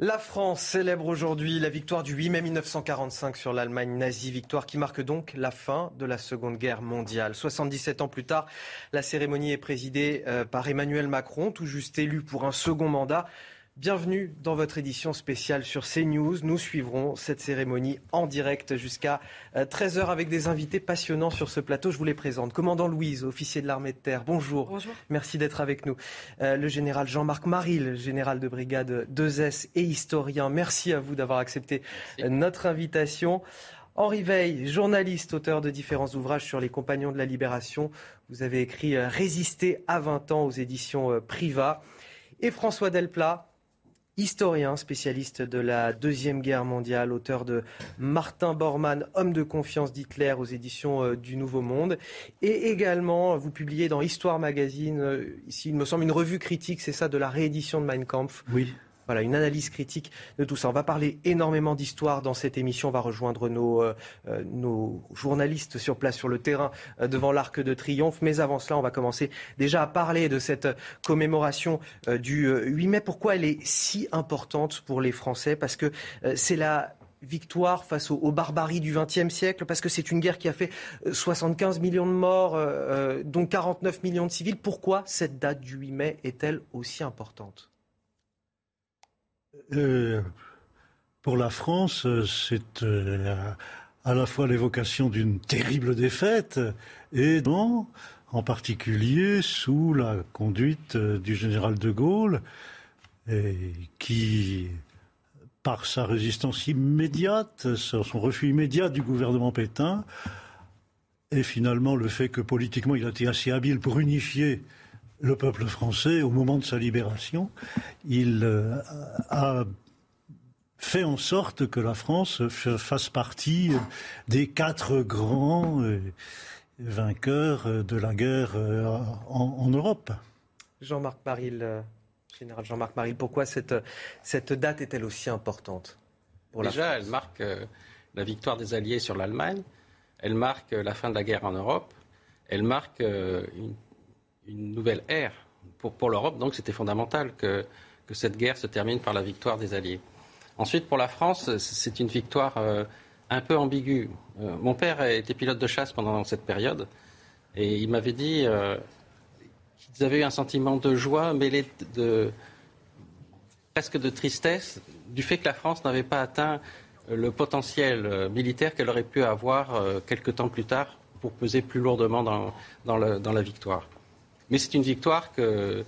La France célèbre aujourd'hui la victoire du 8 mai 1945 sur l'Allemagne nazie, victoire qui marque donc la fin de la Seconde Guerre mondiale. 77 ans plus tard, la cérémonie est présidée euh, par Emmanuel Macron, tout juste élu pour un second mandat. Bienvenue dans votre édition spéciale sur CNews. Nous suivrons cette cérémonie en direct jusqu'à 13h euh, avec des invités passionnants sur ce plateau. Je vous les présente. Commandant Louise, officier de l'armée de terre. Bonjour. Bonjour. Merci d'être avec nous. Euh, le général Jean-Marc Maril, général de brigade 2S et historien. Merci à vous d'avoir accepté euh, notre invitation. Henri Veil, journaliste, auteur de différents ouvrages sur les compagnons de la libération. Vous avez écrit Résister à 20 ans aux éditions Priva. Et François Delplat, historien, spécialiste de la Deuxième Guerre mondiale, auteur de Martin Bormann, Homme de confiance d'Hitler aux éditions euh, du Nouveau Monde. Et également, vous publiez dans Histoire Magazine, euh, ici, il me semble, une revue critique, c'est ça, de la réédition de Mein Kampf. Oui. Voilà, une analyse critique de tout ça. On va parler énormément d'histoire dans cette émission. On va rejoindre nos, euh, euh, journalistes sur place, sur le terrain, euh, devant l'Arc de Triomphe. Mais avant cela, on va commencer déjà à parler de cette commémoration du 8 mai. Pourquoi elle est si importante pour les Français? Parce que c'est la victoire face aux, barbaries du XXe siècle, parce que c'est une guerre qui a fait 75 millions de morts, dont 49 millions de civils. Pourquoi cette date du 8 mai est-elle aussi importante? Euh, pour la France, c'est euh, à la fois l'évocation d'une terrible défaite et en particulier sous la conduite euh, du général de Gaulle, qui, par sa résistance immédiate, son refus immédiat du gouvernement Pétain, et finalement le fait que politiquement il a été assez habile pour unifier le peuple français, au moment de sa libération, il euh, a fait en sorte que la France fasse partie des quatre grands euh, vainqueurs de la guerre euh, en, Europe. Jean-Marc Maril, général Jean-Marc Maril, pourquoi cette, cette date est-elle aussi importante pour Déjà, elle marque la victoire des Alliés sur l'Allemagne, elle marque la fin de la guerre en Europe, elle marque une une nouvelle ère pour, l'Europe. Donc c'était fondamental que, cette guerre se termine par la victoire des Alliés. Ensuite, pour la France, c'est une victoire euh, un peu ambiguë. Euh, mon père était pilote de chasse pendant cette période et il m'avait dit euh, qu'ils avaient eu un sentiment de joie mêlé de, presque de tristesse du fait que la France n'avait pas atteint le potentiel militaire qu'elle aurait pu avoir quelques temps plus tard pour peser plus lourdement dans la victoire. Mais c'est une victoire que,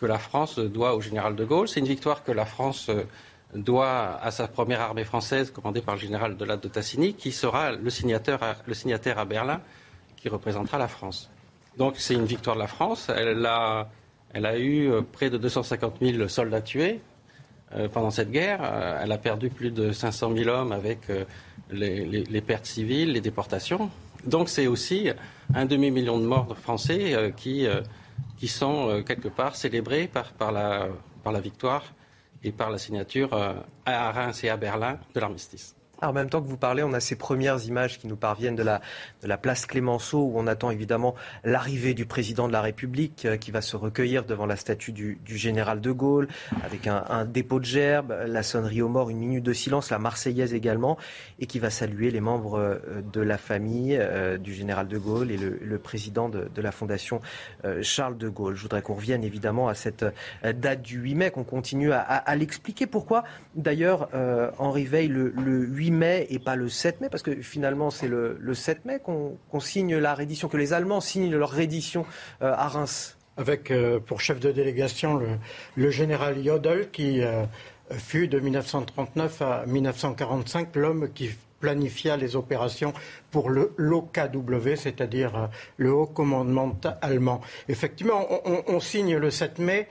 la France doit au général de Gaulle. C'est une victoire que la France doit à sa première armée française, commandée par le général de de Tassigny, qui sera le signataire, à, Berlin, qui représentera la France. Donc c'est une victoire de la France. Elle a, eu près de 250 000 soldats tués euh, pendant cette guerre. Euh, elle a perdu plus de 500 000 hommes avec euh, les, les, pertes civiles, les déportations. Donc c'est aussi un demi-million de morts français qui qui sont euh, quelque part célébrés par, la, victoire et par la signature euh, à Reims et à Berlin de l'armistice en même temps que vous parlez, on a ces premières images qui nous parviennent de la, place Clémenceau, où on attend évidemment l'arrivée du président de la République euh, qui va se recueillir devant la statue du, général de Gaulle, avec un, dépôt de gerbes, la sonnerie aux morts, une minute de silence, la Marseillaise également, et qui va saluer les membres euh, de la famille euh, du général de Gaulle et le, président de, la Fondation Charles de Gaulle. Je voudrais qu'on revienne évidemment à cette date du 8 mai, qu'on continue à l'expliquer. Pourquoi, d'ailleurs, Henri Veil, le, le 8 mai et pas le 7 mai Parce que finalement, c'est le, le, 7 mai qu'on signe la reddition, que les Allemands signent leur reddition euh, à Reims. Avec euh, pour chef de délégation le, général Jodl, qui euh, fut de 1939 à 1945 l'homme qui planifia les opérations pour le l'OKW, c'est-à-dire le haut commandement allemand. Effectivement, on, signe le 7 mai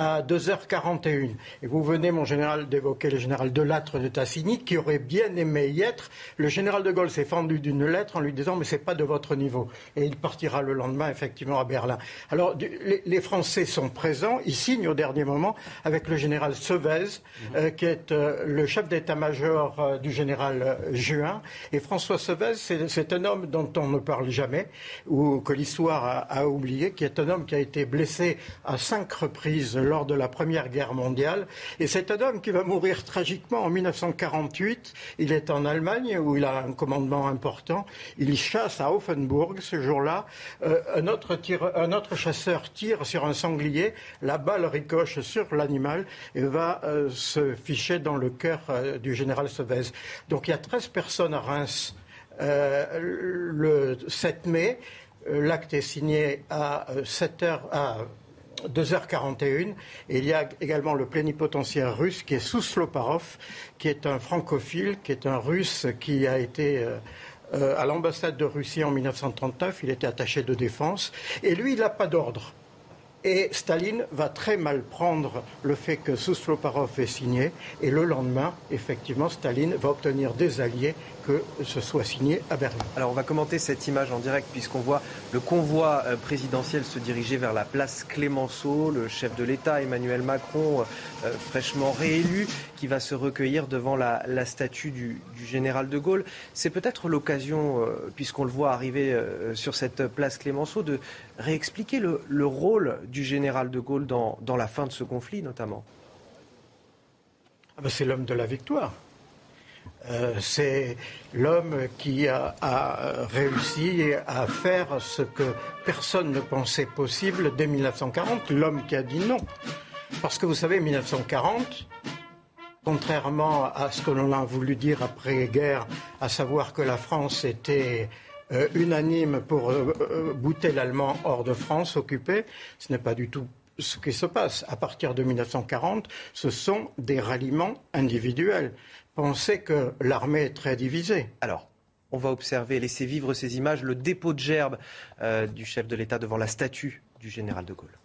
à 2h41. Et vous venez, mon général, d'évoquer le général Delattre de Tassigny, qui aurait bien aimé y être. Le général de Gaulle s'est fendu d'une lettre en lui disant Mais c'est pas de votre niveau. Et il partira le lendemain, effectivement, à Berlin. Alors, les, Français sont présents. Ils signent au dernier moment avec le général Sevez, euh, qui est euh, le chef d'état-major euh, du général Juin. Et François Sevez, c'est un homme dont on ne parle jamais, ou que l'histoire a, a oublié, qui est un homme qui a été blessé à cinq reprises lors de la Première Guerre mondiale. Et c'est un homme qui va mourir tragiquement en 1948. Il est en Allemagne où il a un commandement important. Il chasse à Offenburg ce jour-là. Euh, un, autre chasseur tire sur un sanglier. La balle ricoche sur l'animal et va euh, se ficher dans le cœur euh, du général Sauvez. Donc il y a 13 personnes à Reims le 7 mai. L'acte est signé à 7 heures, 2h41. Et il y a également le plénipotentiaire russe qui est Sousloparov, qui est un francophile, qui est un russe qui a été euh, euh, à l'ambassade de Russie en 1939. Il était attaché de défense. Et lui, il n'a pas d'ordre. Et Staline va très mal prendre le fait que Sousloparov est signé. Et le lendemain, effectivement, Staline va obtenir des alliés que ce soit signé à Berlin. Alors on va commenter cette image en direct puisqu'on voit le convoi euh, présidentiel se diriger vers la place Clémenceau, le chef de l'État Emmanuel Macron, euh, euh, fraîchement réélu, qui va se recueillir devant la, statue du, général de Gaulle. C'est peut-être l'occasion, puisqu'on le voit arriver sur cette place Clémenceau, de réexpliquer le, rôle du général de Gaulle dans, la fin de ce conflit notamment. Ah ben, c'est l'homme de la victoire. Euh, c'est l'homme qui a, réussi à faire ce que personne ne pensait possible dès 1940, l'homme qui a dit non. Parce que vous savez, 1940, contrairement à ce que l'on a voulu dire après-guerre, à savoir que la France était euh, unanime pour euh, bouter l'Allemand hors de France, occupé, ce n'est pas du tout ce qui se passe. À partir de 1940, ce sont des ralliements individuels sait que l'armée est très divisée. Alors, on va observer, laisser vivre ces images, le dépôt de gerbe euh, du chef de l'État devant la statue du général de Gaulle.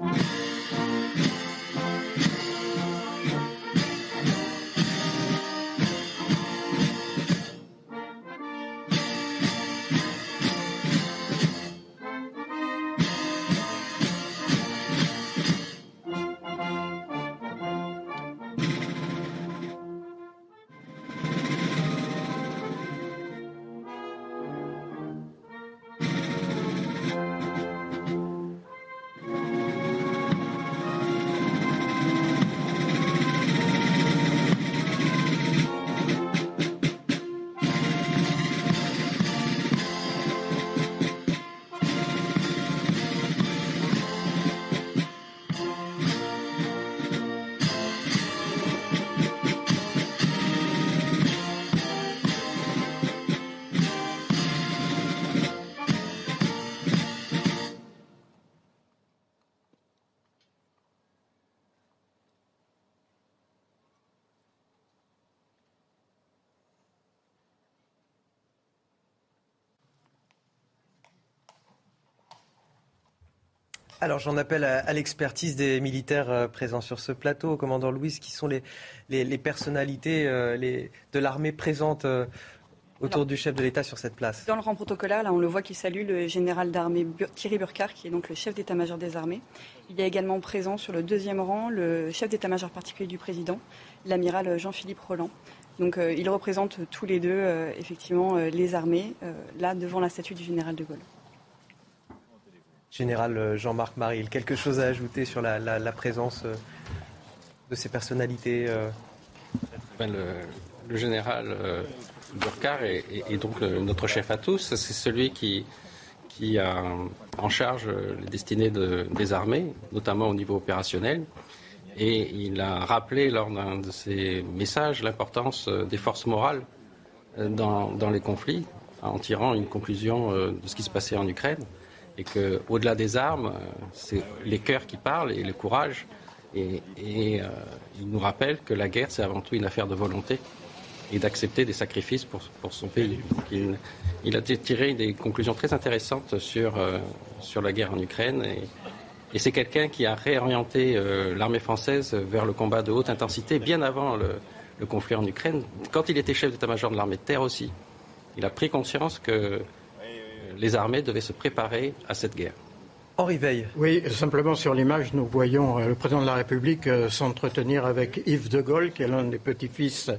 Yeah. Alors j'en appelle à, l'expertise des militaires euh, présents sur ce plateau. Commandant Louis, qui sont les, les, personnalités euh, les, de l'armée présentes euh, autour du chef de l'État sur cette place Dans le rang protocolaire, là, on le voit qui salue le général d'armée Thierry Burkhardt, qui est donc le chef d'état-major des armées. Il y a également présent sur le deuxième rang le chef d'état-major particulier du président, l'amiral Jean-Philippe Roland. Donc ils représentent tous les deux, effectivement, les armées, là, devant la statue du général de Gaulle. Général Jean-Marc Maril, quelque chose à ajouter sur la, présence de ces personnalités ben, le, général Burkhardt est, donc notre chef à tous. C'est celui qui, qui a en charge les destinées des armées, notamment au niveau opérationnel. Et il a rappelé lors d'un de ses messages l'importance euh, des forces morales euh, dans, les conflits, en tirant une conclusion euh, de ce qui se passait en Ukraine. Et qu'au-delà des armes, c'est les cœurs qui parlent et le courage. Et, il nous rappelle que la guerre, c'est avant tout une affaire de volonté et d'accepter des sacrifices pour, son pays. il, a tiré des conclusions très intéressantes sur, sur la guerre en Ukraine. Et, c'est quelqu'un qui a réorienté euh, l'armée française vers le combat de haute intensité bien avant le, conflit en Ukraine. Quand il était chef d'état-major de l'armée de terre aussi, il a pris conscience que euh, les armées devaient se préparer à cette guerre. Henri Veil. Oui, simplement sur l'image, nous voyons euh, le président de la République euh, s'entretenir avec Yves de Gaulle, qui est l'un des petits-fils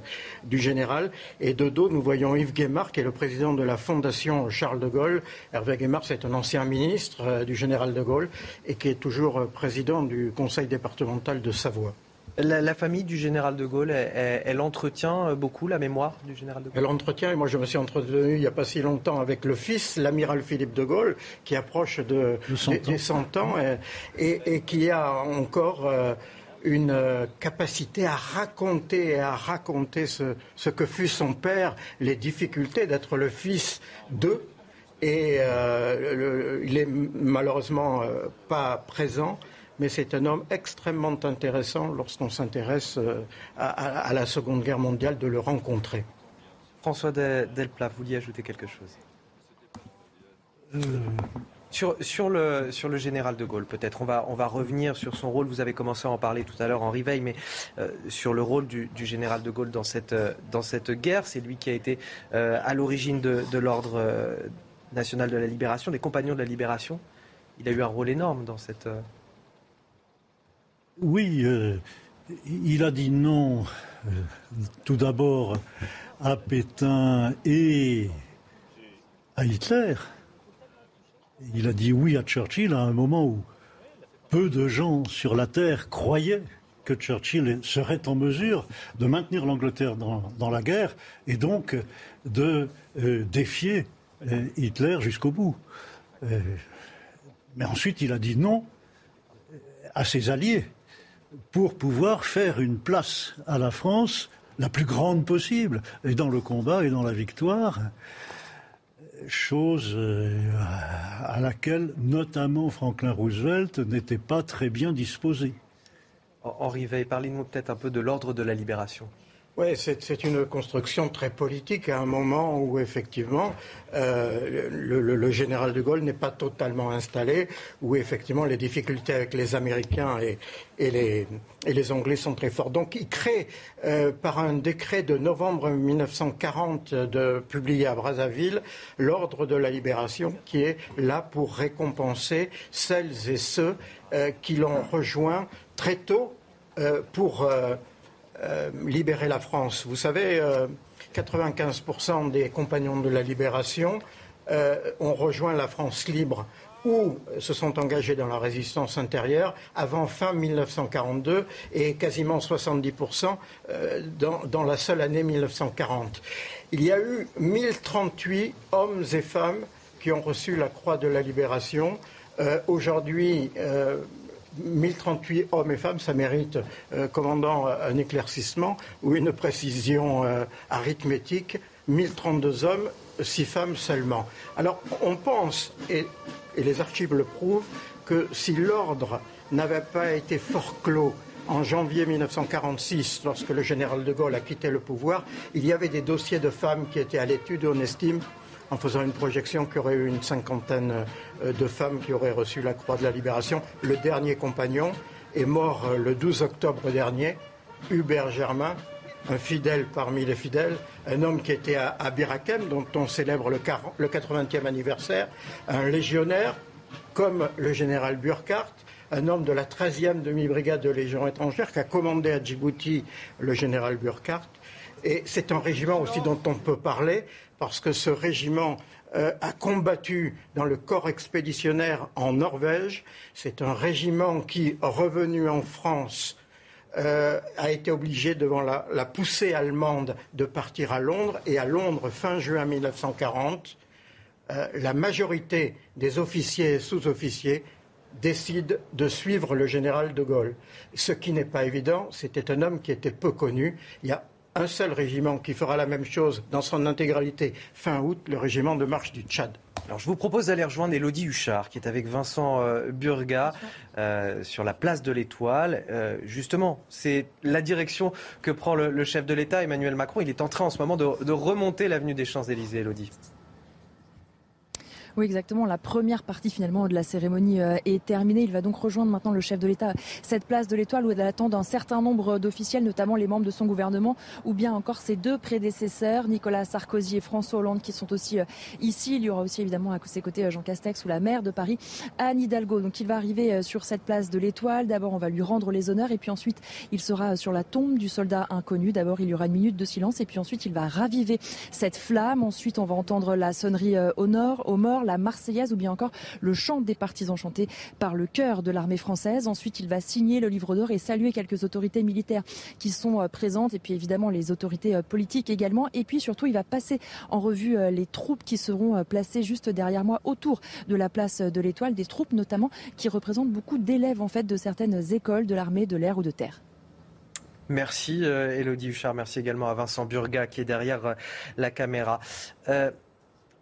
du général. Et de dos, nous voyons Yves Guémard, qui est le président de la Fondation Charles de Gaulle. Hervé Guémard, c'est un ancien ministre euh, du général de Gaulle et qui est toujours président du conseil départemental de Savoie. La, famille du général de Gaulle, elle, entretient beaucoup la mémoire du général de Gaulle? Elle entretient, et moi je me suis entretenu il n'y a pas si longtemps avec le fils, l'amiral Philippe de Gaulle, qui approche de, des, 100 ans et, qui a encore euh, une euh, capacité à raconter et à raconter ce, que fut son père, les difficultés d'être le fils d'eux. Et euh, il est malheureusement pas présent mais c'est un homme extrêmement intéressant lorsqu'on s'intéresse euh, à, la Seconde Guerre mondiale de le rencontrer. François Delplat, vous vouliez ajouter quelque chose? Euh. sur, sur, le, sur le général de Gaulle, peut-être. On va, on va revenir sur son rôle. Vous avez commencé à en parler tout à l'heure, en Veil, mais euh, sur le rôle du, général de Gaulle dans cette, dans cette guerre. C'est lui qui a été à l'origine de, de l'ordre national de la libération, des compagnons de la libération. Il a eu un rôle énorme dans cette, oui, euh, il a dit non euh, tout d'abord à Pétain et à Hitler. Il a dit oui à Churchill à un moment où peu de gens sur la Terre croyaient que Churchill serait en mesure de maintenir l'Angleterre dans, la guerre et donc de euh, défier Hitler jusqu'au bout. mais ensuite, il a dit non à ses alliés pour pouvoir faire une place à la France la plus grande possible, et dans le combat et dans la victoire, chose euh, à laquelle notamment Franklin Roosevelt n'était pas très bien disposé. Henri Veil, parlez-nous peut-être un peu de l'ordre de la libération. Oui, c'est une construction très politique à un moment où effectivement euh, le, général de Gaulle n'est pas totalement installé, où effectivement les difficultés avec les Américains et, les, Anglais sont très fortes. Donc il crée euh, par un décret de novembre 1940 de, publié à Brazzaville l'ordre de la libération qui est là pour récompenser celles et ceux euh, qui l'ont rejoint très tôt pour euh, libérer la France. Vous savez, 95% euh, des compagnons de la libération euh, ont rejoint la France libre ou se sont engagés dans la résistance intérieure avant fin 1942 et quasiment 70% dans, dans, la seule année 1940. Il y a eu 1038 hommes et femmes qui ont reçu la Croix de la Libération. Aujourd'hui, 1038 hommes et femmes, ça mérite, euh, commandant, un éclaircissement ou une précision euh, arithmétique. 1032 hommes, 6 femmes seulement. Alors, on pense, et, les archives le prouvent, que si l'ordre n'avait pas été fort clos en janvier 1946, lorsque le général de Gaulle a quitté le pouvoir, il y avait des dossiers de femmes qui étaient à l'étude, on estime, en faisant une projection qu'il y aurait eu une cinquantaine euh, de femmes qui auraient reçu la Croix de la Libération. Le dernier compagnon est mort euh, le 12 octobre dernier, Hubert Germain, un fidèle parmi les fidèles, un homme qui était à, Birakem, dont on célèbre le, 80e anniversaire, un légionnaire, comme le général Burkhardt, un homme de la 13e demi-brigade de Légion étrangère qui a commandé à Djibouti le général Burkhardt. Et c'est un régiment aussi dont on peut parler, parce que ce régiment euh, a combattu dans le corps expéditionnaire en Norvège. C'est un régiment qui, revenu en France, euh, a été obligé, devant la, poussée allemande, de partir à Londres. Et à Londres, fin juin 1940, euh, la majorité des officiers et sous-officiers décident de suivre le général de Gaulle. Ce qui n'est pas évident, c'était un homme qui était peu connu. Il a un seul régiment qui fera la même chose dans son intégralité fin août, le régiment de marche du Tchad. Alors je vous propose d'aller rejoindre Elodie Huchard, qui est avec Vincent euh, Burga euh, sur la place de l'Étoile. Euh, justement, c'est la direction que prend le, chef de l'État, Emmanuel Macron. Il est en train en ce moment de, de remonter l'avenue des Champs-Élysées, Elodie. Oui, exactement. La première partie finalement de la cérémonie euh, est terminée. Il va donc rejoindre maintenant le chef de l'État cette place de l'Étoile où il attend un certain nombre d'officiels, notamment les membres de son gouvernement, ou bien encore ses deux prédécesseurs, Nicolas Sarkozy et François Hollande, qui sont aussi euh, ici. Il y aura aussi évidemment à ses côtés euh, Jean Castex ou la maire de Paris, Anne Hidalgo. Donc il va arriver sur cette place de l'Étoile. D'abord, on va lui rendre les honneurs et puis ensuite, il sera sur la tombe du soldat inconnu. D'abord, il y aura une minute de silence et puis ensuite, il va raviver cette flamme. Ensuite, on va entendre la sonnerie au nord, au mort la Marseillaise ou bien encore le chant des partisans chanté par le chœur de l'armée française. Ensuite, il va signer le livre d'or et saluer quelques autorités militaires qui sont euh, présentes et puis évidemment les autorités euh, politiques également. Et puis surtout, il va passer en revue euh, les troupes qui seront placées juste derrière moi autour de la place de l'Étoile, des troupes notamment qui représentent beaucoup d'élèves en fait de certaines écoles de l'armée, de l'air ou de terre. Merci Elodie Huchard, merci également à Vincent Burga qui est derrière la caméra.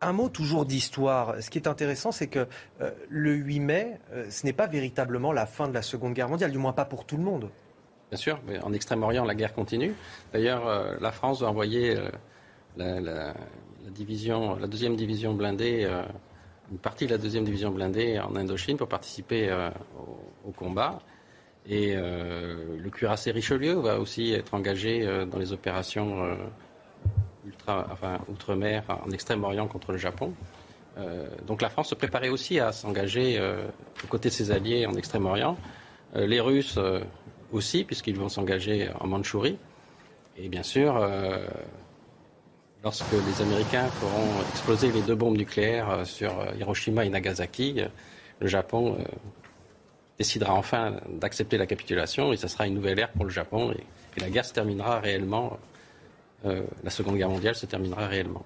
Un mot toujours d'histoire. Ce qui est intéressant, c'est que euh, le 8 mai, euh, ce n'est pas véritablement la fin de la Seconde Guerre mondiale, du moins pas pour tout le monde. Bien sûr, mais en Extrême-Orient, la guerre continue. D'ailleurs, euh, la France va envoyer la, deuxième division blindée, une partie de la deuxième division blindée en Indochine pour participer au, combat. Et le cuirassé Richelieu va aussi être engagé dans les opérations ultra, outre-mer, en Extrême-Orient contre le Japon. Euh, donc la France se préparait aussi à s'engager euh, aux côtés de ses alliés en Extrême-Orient. Euh, les Russes aussi, puisqu'ils vont s'engager en Mandchourie. Et bien sûr, lorsque les Américains feront exploser les deux bombes nucléaires sur Hiroshima et Nagasaki, le Japon décidera enfin d'accepter la capitulation et ce sera une nouvelle ère pour le Japon et la guerre se terminera réellement la Seconde Guerre mondiale se terminera réellement.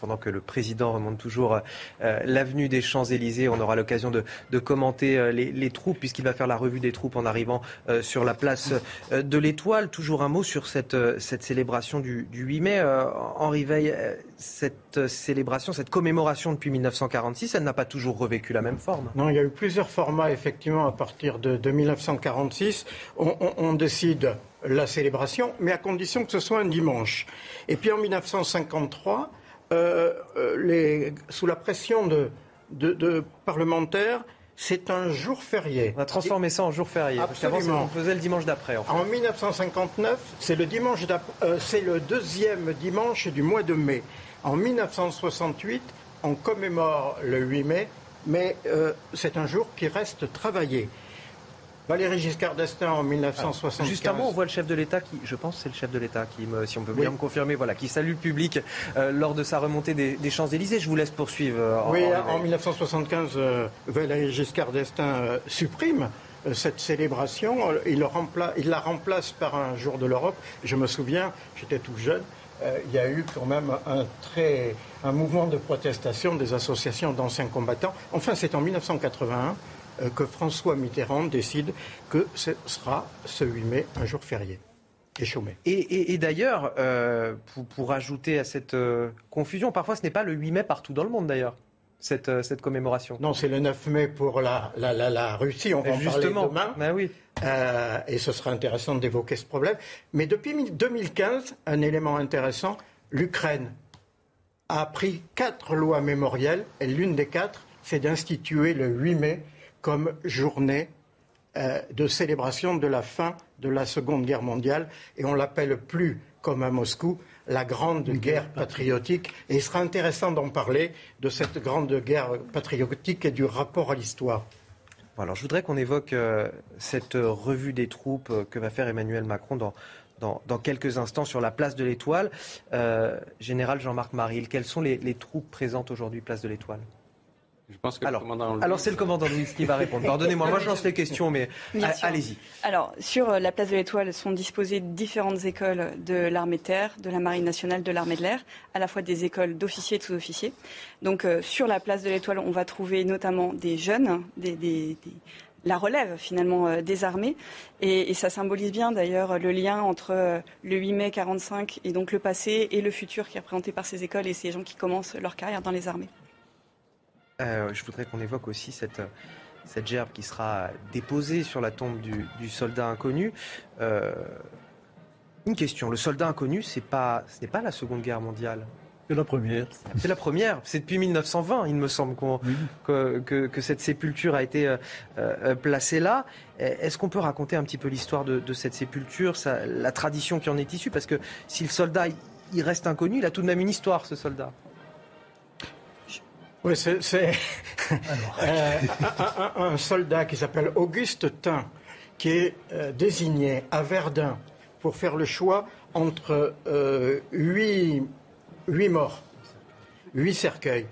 Pendant que le président remonte toujours euh, l'avenue des Champs-Élysées. On aura l'occasion de, commenter euh, les, troupes, puisqu'il va faire la revue des troupes en arrivant sur la place de l'Étoile. Toujours un mot sur cette, célébration du, 8 mai. Henri Veil, cette célébration, cette commémoration depuis 1946, elle n'a pas toujours revécu la même forme. Non, il y a eu plusieurs formats, effectivement, à partir de, 1946. on décide la célébration, mais à condition que ce soit un dimanche. Et puis en 1953, euh, euh, sous la pression de, parlementaires, c'est un jour férié. On a transformé ça en jour férié. Absolument. on faisait le dimanche d'après. En, 1959, c'est le, dimanche euh, c'est le deuxième dimanche du mois de mai. En 1968, on commémore le 8 mai, mais c'est un jour qui reste travaillé. Valéry Giscard d'Estaing en 1975. Justement, on voit le chef de l'État qui, je pense, c'est le chef de l'État qui, si on peut bien me confirmer, voilà, qui salue le public euh, lors de sa remontée des, Champs-Élysées. Je vous laisse poursuivre. Euh, oui, en, 1975, euh, Valéry Giscard d'Estaing supprime cette célébration. Il, il, la remplace par un jour de l'Europe. Je me souviens, j'étais tout jeune. il y a eu quand même un, très, un mouvement de protestation des associations d'anciens combattants. Enfin, c'est en 1981 euh, que François Mitterrand décide que ce sera ce 8 mai un jour férié. Et, chômé. et, d'ailleurs, euh, pour, ajouter à cette euh, confusion, parfois ce n'est pas le 8 mai partout dans le monde d'ailleurs. Cette, cette, commémoration. Non, c'est le 9 mai pour la, la, la, Russie, on va en parler demain. Ben oui. et ce sera intéressant d'évoquer ce problème. Mais depuis 2015, un élément intéressant, l'Ukraine a pris quatre lois mémorielles, et l'une des quatre, c'est d'instituer le 8 mai comme journée euh, de célébration de la fin de la Seconde Guerre mondiale. Et on l'appelle plus, comme à Moscou, la Grande Guerre patriotique. Et il sera intéressant d'en parler, de cette Grande Guerre patriotique et du rapport à l'histoire. alors je voudrais qu'on évoque euh, cette revue des troupes euh, que va faire Emmanuel Macron dans, dans, quelques instants sur la place de l'Étoile. Général Jean-Marc Maril, quelles sont les troupes présentes aujourd'hui place de l'Étoile? Je pense que alors, alors c'est le commandant Louis qui va répondre. Pardonnez-moi, moi je lance les questions, mais allez-y. Alors, sur euh, la place de l'Étoile sont disposées différentes écoles de l'armée de terre, de la marine nationale, de l'armée de l'air, à la fois des écoles d'officiers et de sous-officiers. Donc, euh, sur la place de l'Étoile, on va trouver notamment des jeunes, des, la relève finalement euh, des armées. Et, et, ça symbolise bien d'ailleurs le lien entre le 8 mai 45 et donc le passé et le futur qui est représenté par ces écoles et ces gens qui commencent leur carrière dans les armées. Euh, je voudrais qu'on évoque aussi cette, cette gerbe qui sera déposée sur la tombe du, soldat inconnu. Euh, une question, le soldat inconnu, pas, ce n'est pas la Seconde Guerre mondiale. C'est la première. C'est la première. C'est depuis 1920, il me semble, que, que, cette sépulture a été euh, placée là. Est-ce qu'on peut raconter un petit peu l'histoire de, cette sépulture, la tradition qui en est issue? Parce que si le soldat, il reste inconnu, il a tout de même une histoire, ce soldat. Oui, c'est euh, un, soldat qui s'appelle Auguste Tain, qui est euh, désigné à Verdun pour faire le choix entre euh, huit, morts, huit cercueils.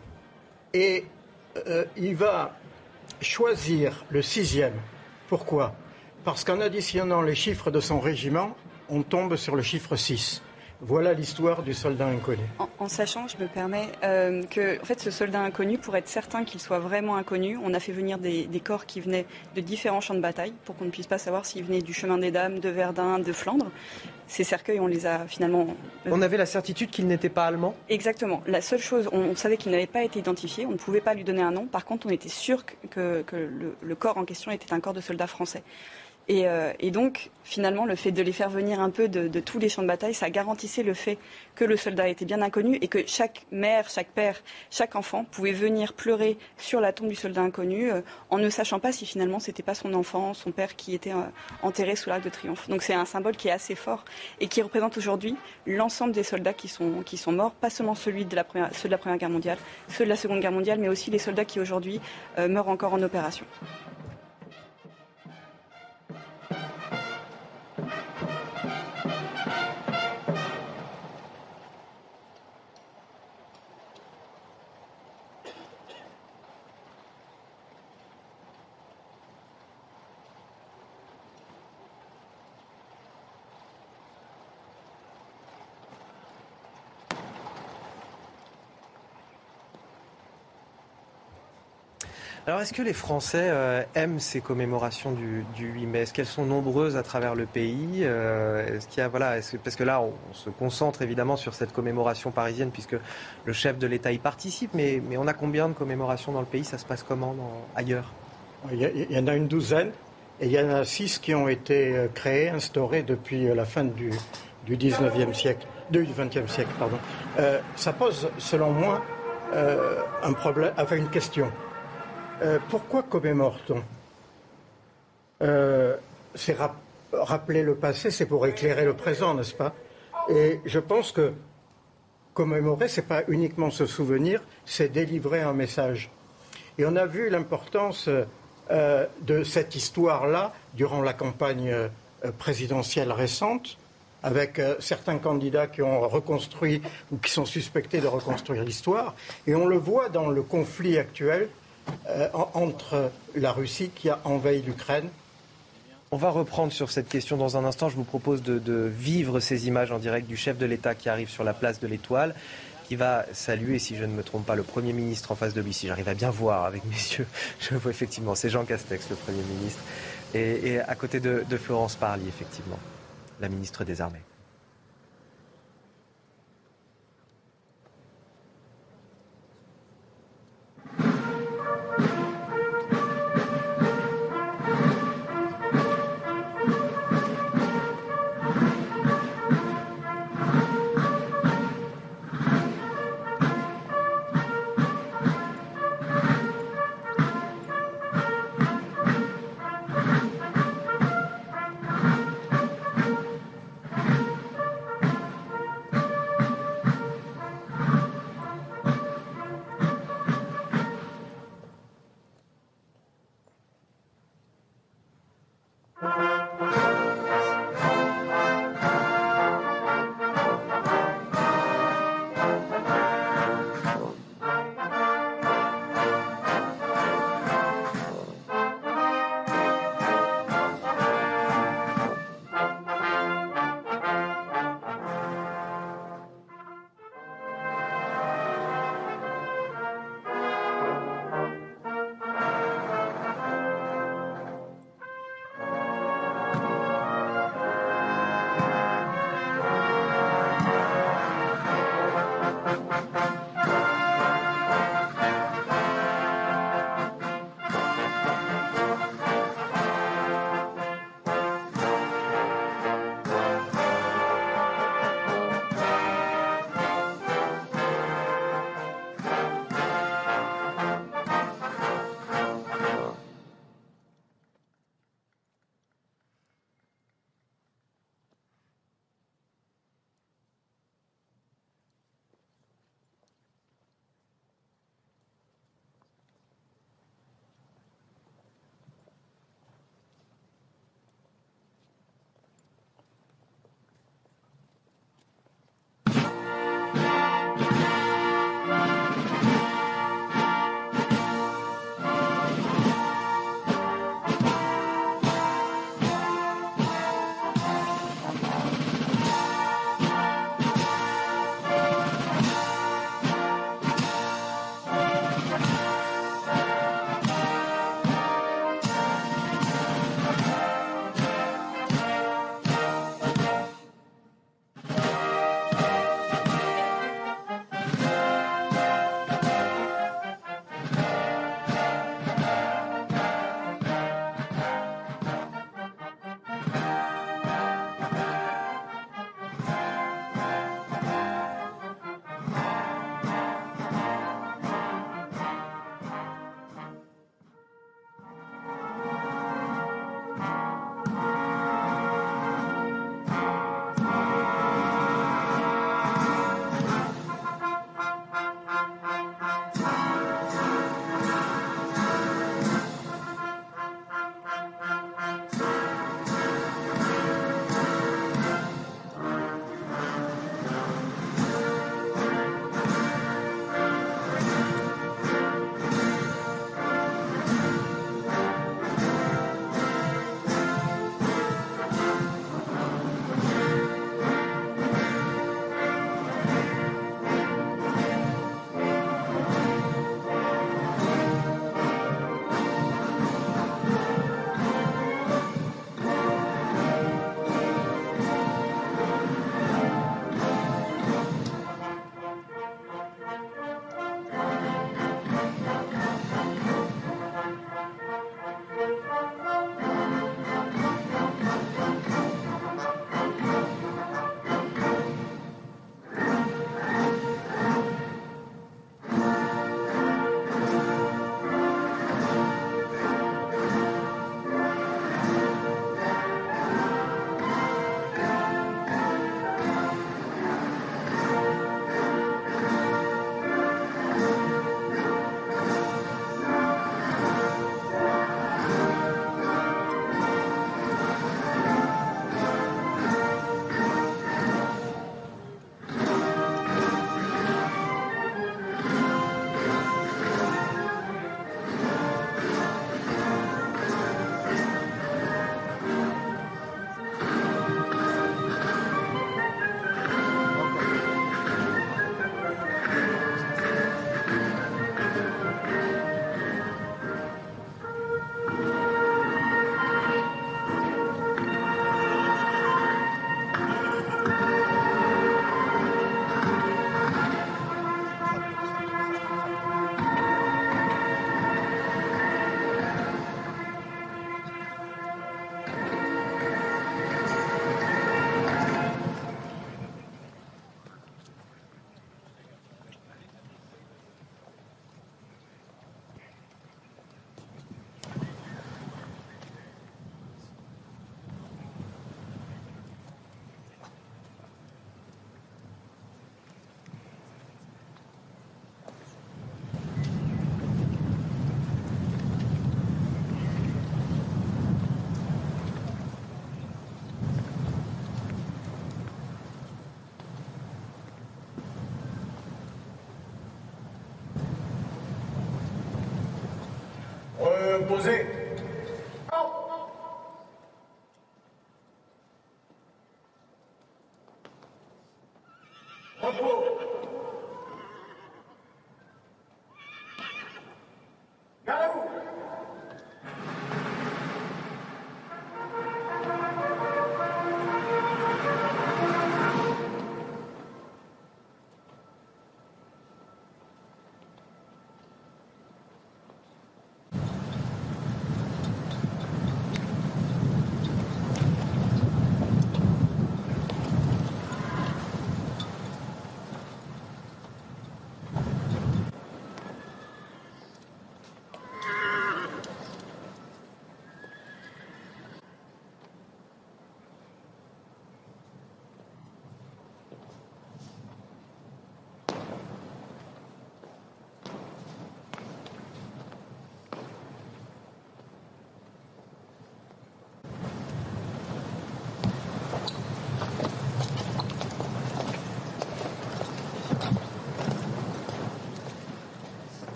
Et il va choisir le sixième. Pourquoi? Parce qu'en additionnant les chiffres de son régiment, on tombe sur le chiffre 6. Voilà l'histoire du soldat inconnu. En, sachant, je me permets, euh, que en fait, ce soldat inconnu, pour être certain qu'il soit vraiment inconnu, on a fait venir des, corps qui venaient de différents champs de bataille pour qu'on ne puisse pas savoir s'ils venaient du chemin des Dames, de Verdun, de Flandre. Ces cercueils, on les a finalement. Euh, on avait la certitude qu'il n'était pas allemand Exactement. La seule chose, on, savait qu'il n'avait pas été identifié, on ne pouvait pas lui donner un nom. Par contre, on était sûr que, le corps en question était un corps de soldat français. Euh, et, donc, finalement, le fait de les faire venir un peu de, tous les champs de bataille, ça garantissait le fait que le soldat était bien inconnu et que chaque mère, chaque père, chaque enfant pouvait venir pleurer sur la tombe du soldat inconnu euh, en ne sachant pas si finalement c'était pas son enfant, son père qui était euh, enterré sous l'arc de triomphe. Donc c'est un symbole qui est assez fort et qui représente aujourd'hui l'ensemble des soldats qui sont, qui sont morts, pas seulement celui de la première, ceux de la Première Guerre mondiale, ceux de la Seconde Guerre mondiale, mais aussi les soldats qui aujourd'hui meurent encore en opération. Alors, est-ce que les Français euh, aiment ces commémorations du, 8 mai? Est-ce qu'elles sont nombreuses à travers le pays? Euh, Est-ce qu'il y a, voilà, parce que là, on, se concentre évidemment sur cette commémoration parisienne puisque le chef de l'État y participe, mais, on a combien de commémorations dans le pays? Ça se passe comment ailleurs? Il y, en a une douzaine, et il y en a six qui ont été euh, créées, instaurées depuis la fin du, du 19e siècle, du 20e siècle, pardon. ça pose, selon moi, un problème, une question. Euh, pourquoi commémore-t-on? Euh, C'est rappeler le passé, c'est pour éclairer le présent, n'est-ce pas? Et je pense que commémorer, c'est pas uniquement se souvenir, c'est délivrer un message. Et on a vu l'importance euh, de cette histoire-là durant la campagne présidentielle récente, avec certains candidats qui ont reconstruit ou qui sont suspectés de reconstruire l'histoire. Et on le voit dans le conflit actuel euh, entre la Russie qui a envahi l'Ukraine. On va reprendre sur cette question dans un instant. Je vous propose de, vivre ces images en direct du chef de l'État qui arrive sur la place de l'Étoile, qui va saluer, si je ne me trompe pas, le Premier ministre en face de lui. Si j'arrive à bien voir avec mes yeux, je vois effectivement, c'est Jean Castex, le Premier ministre, et, à côté de, de Florence Parly, effectivement, la ministre des Armées. opposé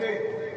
faith.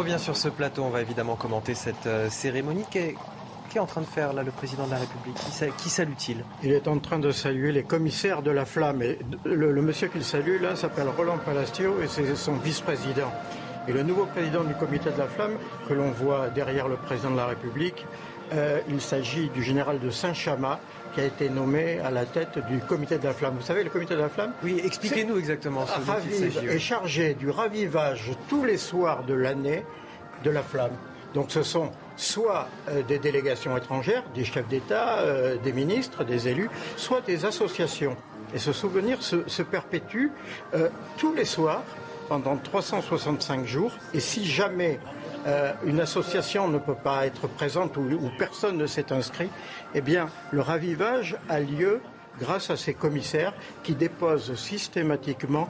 Revient sur ce plateau, on va évidemment commenter cette euh, cérémonie. Qu'est est en train de faire là le président de la République Qui, salue-t-il? Il est en train de saluer les commissaires de la flamme. Et le, monsieur qu'il salue là s'appelle Roland Palastio et c'est son vice-président. Et le nouveau président du comité de la flamme, que l'on voit derrière le président de la République, euh, il s'agit du général de Saint-Chamas, qui a été nommé à la tête du comité de la flamme. Vous savez, le comité de la flamme Oui, expliquez-nous exactement ce dont il s'agit. est chargé du ravivage tous les soirs de l'année de la flamme. Donc ce sont soit euh, des délégations étrangères, des chefs d'État, euh, des ministres, des élus, soit des associations. Et ce souvenir se, perpétue euh, tous les soirs pendant 365 jours. Et si jamais une association ne peut pas être présente ou, ou personne ne s'est inscrit, eh bien le ravivage a lieu grâce à ces commissaires qui déposent systématiquement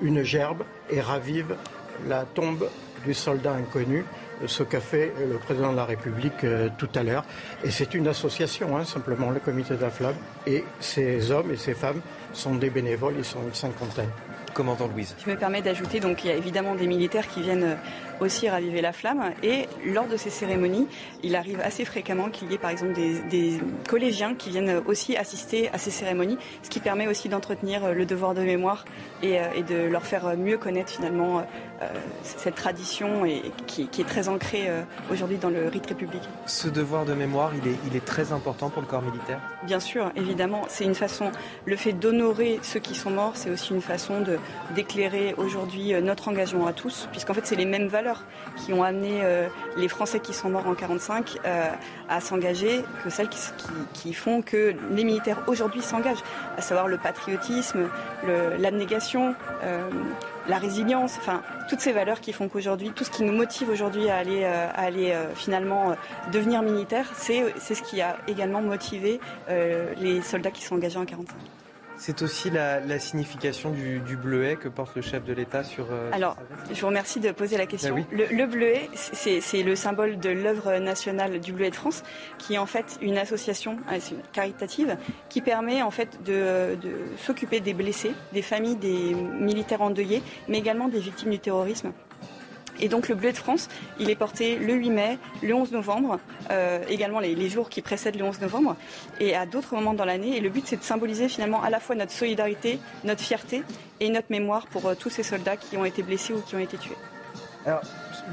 une gerbe et ravivent la tombe du soldat inconnu, ce qu'a fait le président de la République euh, tout à l'heure. Et c'est une association, hein, simplement, le comité de la flamme. Et ces hommes et ces femmes sont des bénévoles, ils sont une cinquantaine. Commandant Louise. Je me permets d'ajouter, donc il y a évidemment des militaires qui viennent euh, aussi raviver la flamme. Et lors de ces cérémonies, il arrive assez fréquemment qu'il y ait par exemple des, collégiens qui viennent aussi assister à ces cérémonies, ce qui permet aussi d'entretenir euh, le devoir de mémoire et, euh, et, de leur faire mieux connaître finalement euh, cette tradition et, qui, qui, est très ancrée aujourd'hui dans le rite républicain. Ce devoir de mémoire, il est, il est très important pour le corps militaire? Bien sûr, évidemment. C'est une façon, le fait d'honorer ceux qui sont morts, c'est aussi une façon de, d'éclairer aujourd'hui notre engagement à tous, puisqu'en fait c'est les mêmes valeurs qui ont amené euh, les Français qui sont morts en 45 euh, à s'engager que celles qui, font que les militaires aujourd'hui s'engagent, à savoir le patriotisme, l'abnégation, euh, la résilience, enfin toutes ces valeurs qui font qu'aujourd'hui, tout ce qui nous motive aujourd'hui à aller, à aller finalement devenir militaire, c'est ce qui a également motivé les soldats qui sont engagés en 45. C'est aussi la, signification du, bleuet que porte le chef de l'État sur. Euh, Alors, je vous remercie de poser la question. Ben le, bleuet, c'est le symbole de l'œuvre nationale du bleuet de France, qui est en fait une association euh, caritative qui permet en fait de, de s'occuper des blessés, des familles des militaires endeuillés, mais également des victimes du terrorisme. Et donc le bleu de France, il est porté le 8 mai, le 11 novembre, euh, également les, jours qui précèdent le 11 novembre, et à d'autres moments dans l'année. Et le but, c'est de symboliser finalement à la fois notre solidarité, notre fierté et notre mémoire pour euh, tous ces soldats qui ont été blessés ou qui ont été tués. Alors,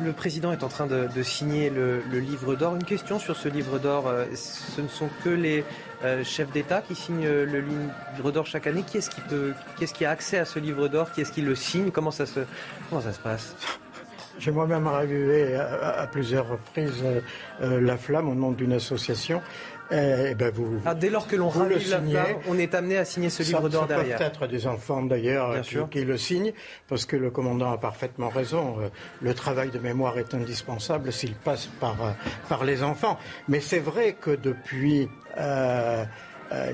le président est en train de, signer le, livre d'or. Une question sur ce livre d'or. Euh, ce ne sont que les chefs d'État qui signent le livre d'or chaque année. Qui est-ce qui, qui, est qui a accès à ce livre d'or? Qui est-ce qui le signe? Comment ça se passe? J'ai moi-même relevé à, plusieurs reprises euh, euh, la flamme au nom d'une association. Eh, ben vous, ah, dès lors que l'on ravive la flamme, on est amené à signer ce livre d'or derrière. peut être des enfants d'ailleurs qui, qui, le signent, parce que le commandant a parfaitement raison. Euh, le travail de mémoire est indispensable s'il passe par, par les enfants. Mais c'est vrai que depuis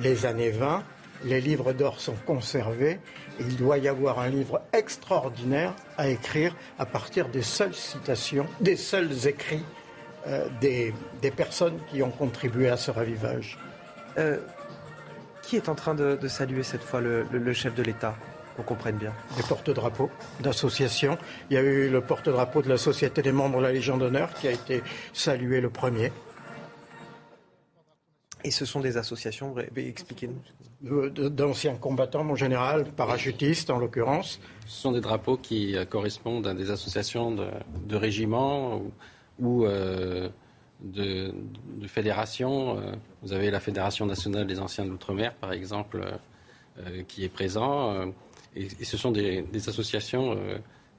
les années 20, les livres d'or sont conservés. Il doit y avoir un livre extraordinaire à écrire à partir des seules citations, des seuls écrits euh, des, personnes qui ont contribué à ce ravivage. Euh, qui est en train de, saluer cette fois le, chef de l'État qu'on comprenne bien? Des porte-drapeaux d'associations. Il y a eu le porte-drapeau de la Société des membres de la Légion d'honneur qui a été salué le premier. Et ce sont des associations, expliquez-nous. D'anciens combattants, mon général, parachutistes en l'occurrence. Ce sont des drapeaux qui euh, correspondent à des associations de, régiments ou, euh, de, fédérations. Euh, vous avez la Fédération nationale des anciens de l'outre-mer, par exemple, qui est présent. Et, ce sont des, associations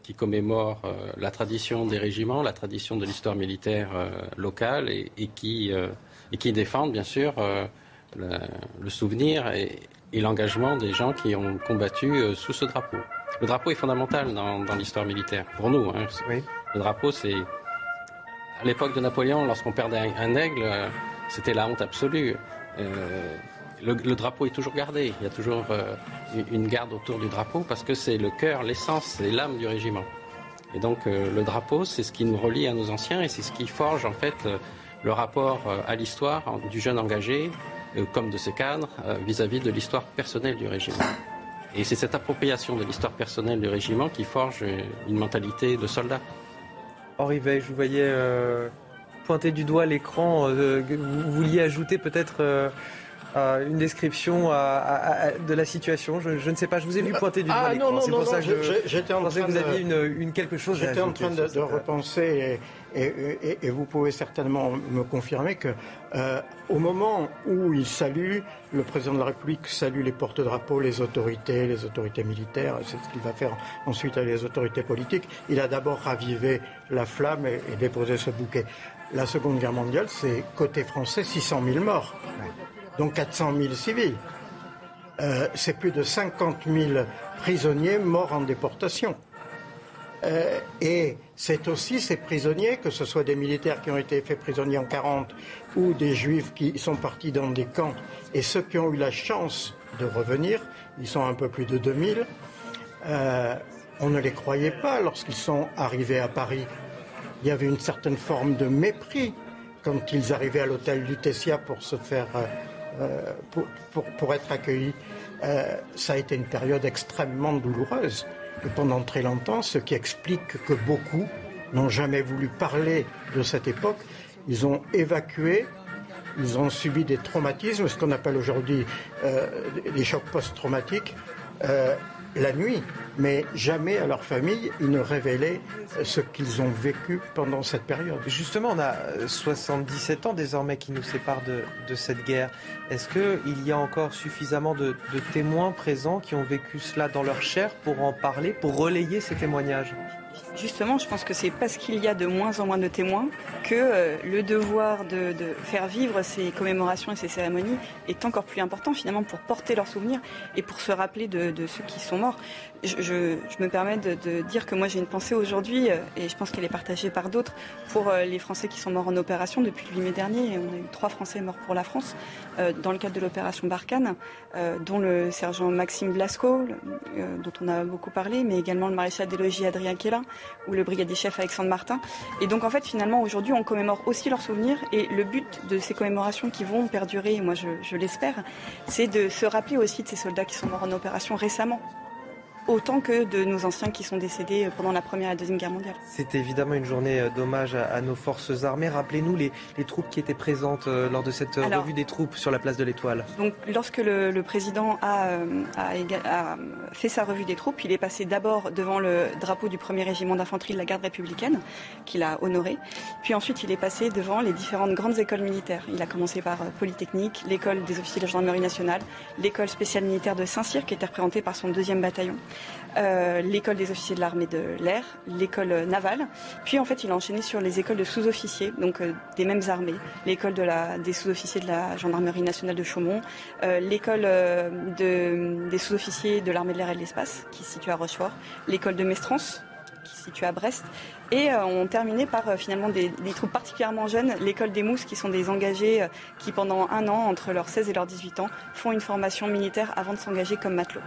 qui commémorent la tradition des régiments, la tradition de l'histoire militaire locale et qui défendent bien sûr euh, le, souvenir et, l'engagement des gens qui ont combattu euh, sous ce drapeau. Le drapeau est fondamental dans, l'histoire militaire, pour nous. Hein. Le drapeau, c'est... À l'époque de Napoléon, lorsqu'on perdait un, aigle, euh, c'était la honte absolue. le, drapeau est toujours gardé. Il y a toujours une garde autour du drapeau parce que c'est le cœur, l'essence, c'est l'âme du régiment. Et donc le drapeau, c'est ce qui nous relie à nos anciens et c'est ce qui forge en fait le rapport euh, à l'histoire du jeune engagé, euh, comme de ses cadres, euh, vis-à-vis de l'histoire personnelle du régiment. Et c'est cette appropriation de l'histoire personnelle du régiment qui forge une mentalité de soldat. Henri Veil, je vous voyais pointer du doigt l'écran. vous vouliez ajouter peut-être une description de la situation je, ne sais pas, je vous ai vu pointer du doigt ah, l'écran. C'est pour ça que j'étais en train que vous aviez une, quelque chose J'étais en train de, repenser et, vous pouvez certainement me confirmer que euh, au moment où il salue, le président de la République salue les porte-drapeaux, les autorités, les autorités militaires, c'est ce qu'il va faire ensuite avec les autorités politiques. Il a d'abord ravivé la flamme et, déposé ce bouquet. La Seconde Guerre mondiale, c'est côté français 600 000 morts, donc 400 000 civils. Euh, c'est plus de 50 000 prisonniers morts en déportation. Euh, et c'est aussi ces prisonniers, que ce soit des militaires qui ont été faits prisonniers en 40 ou des juifs qui sont partis dans des camps, et ceux qui ont eu la chance de revenir, ils sont un peu plus de 2000, euh, on ne les croyait pas lorsqu'ils sont arrivés à Paris. Il y avait une certaine forme de mépris quand ils arrivaient à l'hôtel Lutetia pour se faire, euh, pour, pour, être accueillis. ça a été une période extrêmement douloureuse pendant très longtemps, ce qui explique que beaucoup n'ont jamais voulu parler de cette époque. Ils ont évacué, ils ont subi des traumatismes, ce qu'on appelle aujourd'hui euh, des chocs post-traumatiques. Euh, la nuit, mais jamais à leur famille ils ne révélaient ce qu'ils ont vécu pendant cette période. Justement, on a 77 ans désormais qui nous séparent de, cette guerre. Est-ce qu'il y a encore suffisamment de, témoins présents qui ont vécu cela dans leur chair pour en parler, pour relayer ces témoignages? Justement, je pense que c'est parce qu'il y a de moins en moins de témoins que euh, le devoir de, faire vivre ces commémorations et ces cérémonies est encore plus important finalement pour porter leurs souvenirs et pour se rappeler de, ceux qui sont morts. Je, me permets de, dire que moi j'ai une pensée aujourd'hui euh, et je pense qu'elle est partagée par d'autres pour euh, les Français qui sont morts en opération depuis le 8 mai dernier. On a eu trois Français morts pour la France dans le cadre de l'opération Barkhane, dont le sergent Maxime Blasco, dont on a beaucoup parlé, mais également le maréchal des logis Adrien Kellin, ou le brigadier chef Alexandre Martin. Et donc en fait finalement aujourd'hui on commémore aussi leurs souvenirs et le but de ces commémorations qui vont perdurer, moi je l'espère, c'est de se rappeler aussi de ces soldats qui sont morts en opération récemment autant que de nos anciens qui sont décédés pendant la Première et la Deuxième Guerre mondiale. C'est évidemment une journée euh, d'hommage à, nos forces armées. Rappelez-nous les, troupes qui étaient présentes euh, lors de cette euh, revue des troupes sur la place de l'Étoile. Donc, lorsque le, président a, a, fait sa revue des troupes, il est passé d'abord devant le drapeau du premier régiment d'infanterie de la garde républicaine, qu'il a honoré. Puis ensuite, il est passé devant les différentes grandes écoles militaires. Il a commencé par Polytechnique, l'école des officiers de la gendarmerie nationale, l'école spéciale militaire de Saint-Cyr, qui était représentée par son deuxième bataillon. Euh, l'école des officiers de l'armée de l'air, l'école navale. Puis en fait, il a enchaîné sur les écoles de sous-officiers, donc euh, des mêmes armées, l'école des sous-officiers de la gendarmerie nationale de Chaumont, euh, l'école de, des sous-officiers de l'armée de l'air et de l'espace, qui se situe à Rochefort, l'école de Mestrance, qui se situe à Brest. Et on terminait par finalement des, des, troupes particulièrement jeunes, l'école des mousses, qui sont des engagés qui pendant un an, entre leurs 16 et leurs 18 ans, font une formation militaire avant de s'engager comme matelots.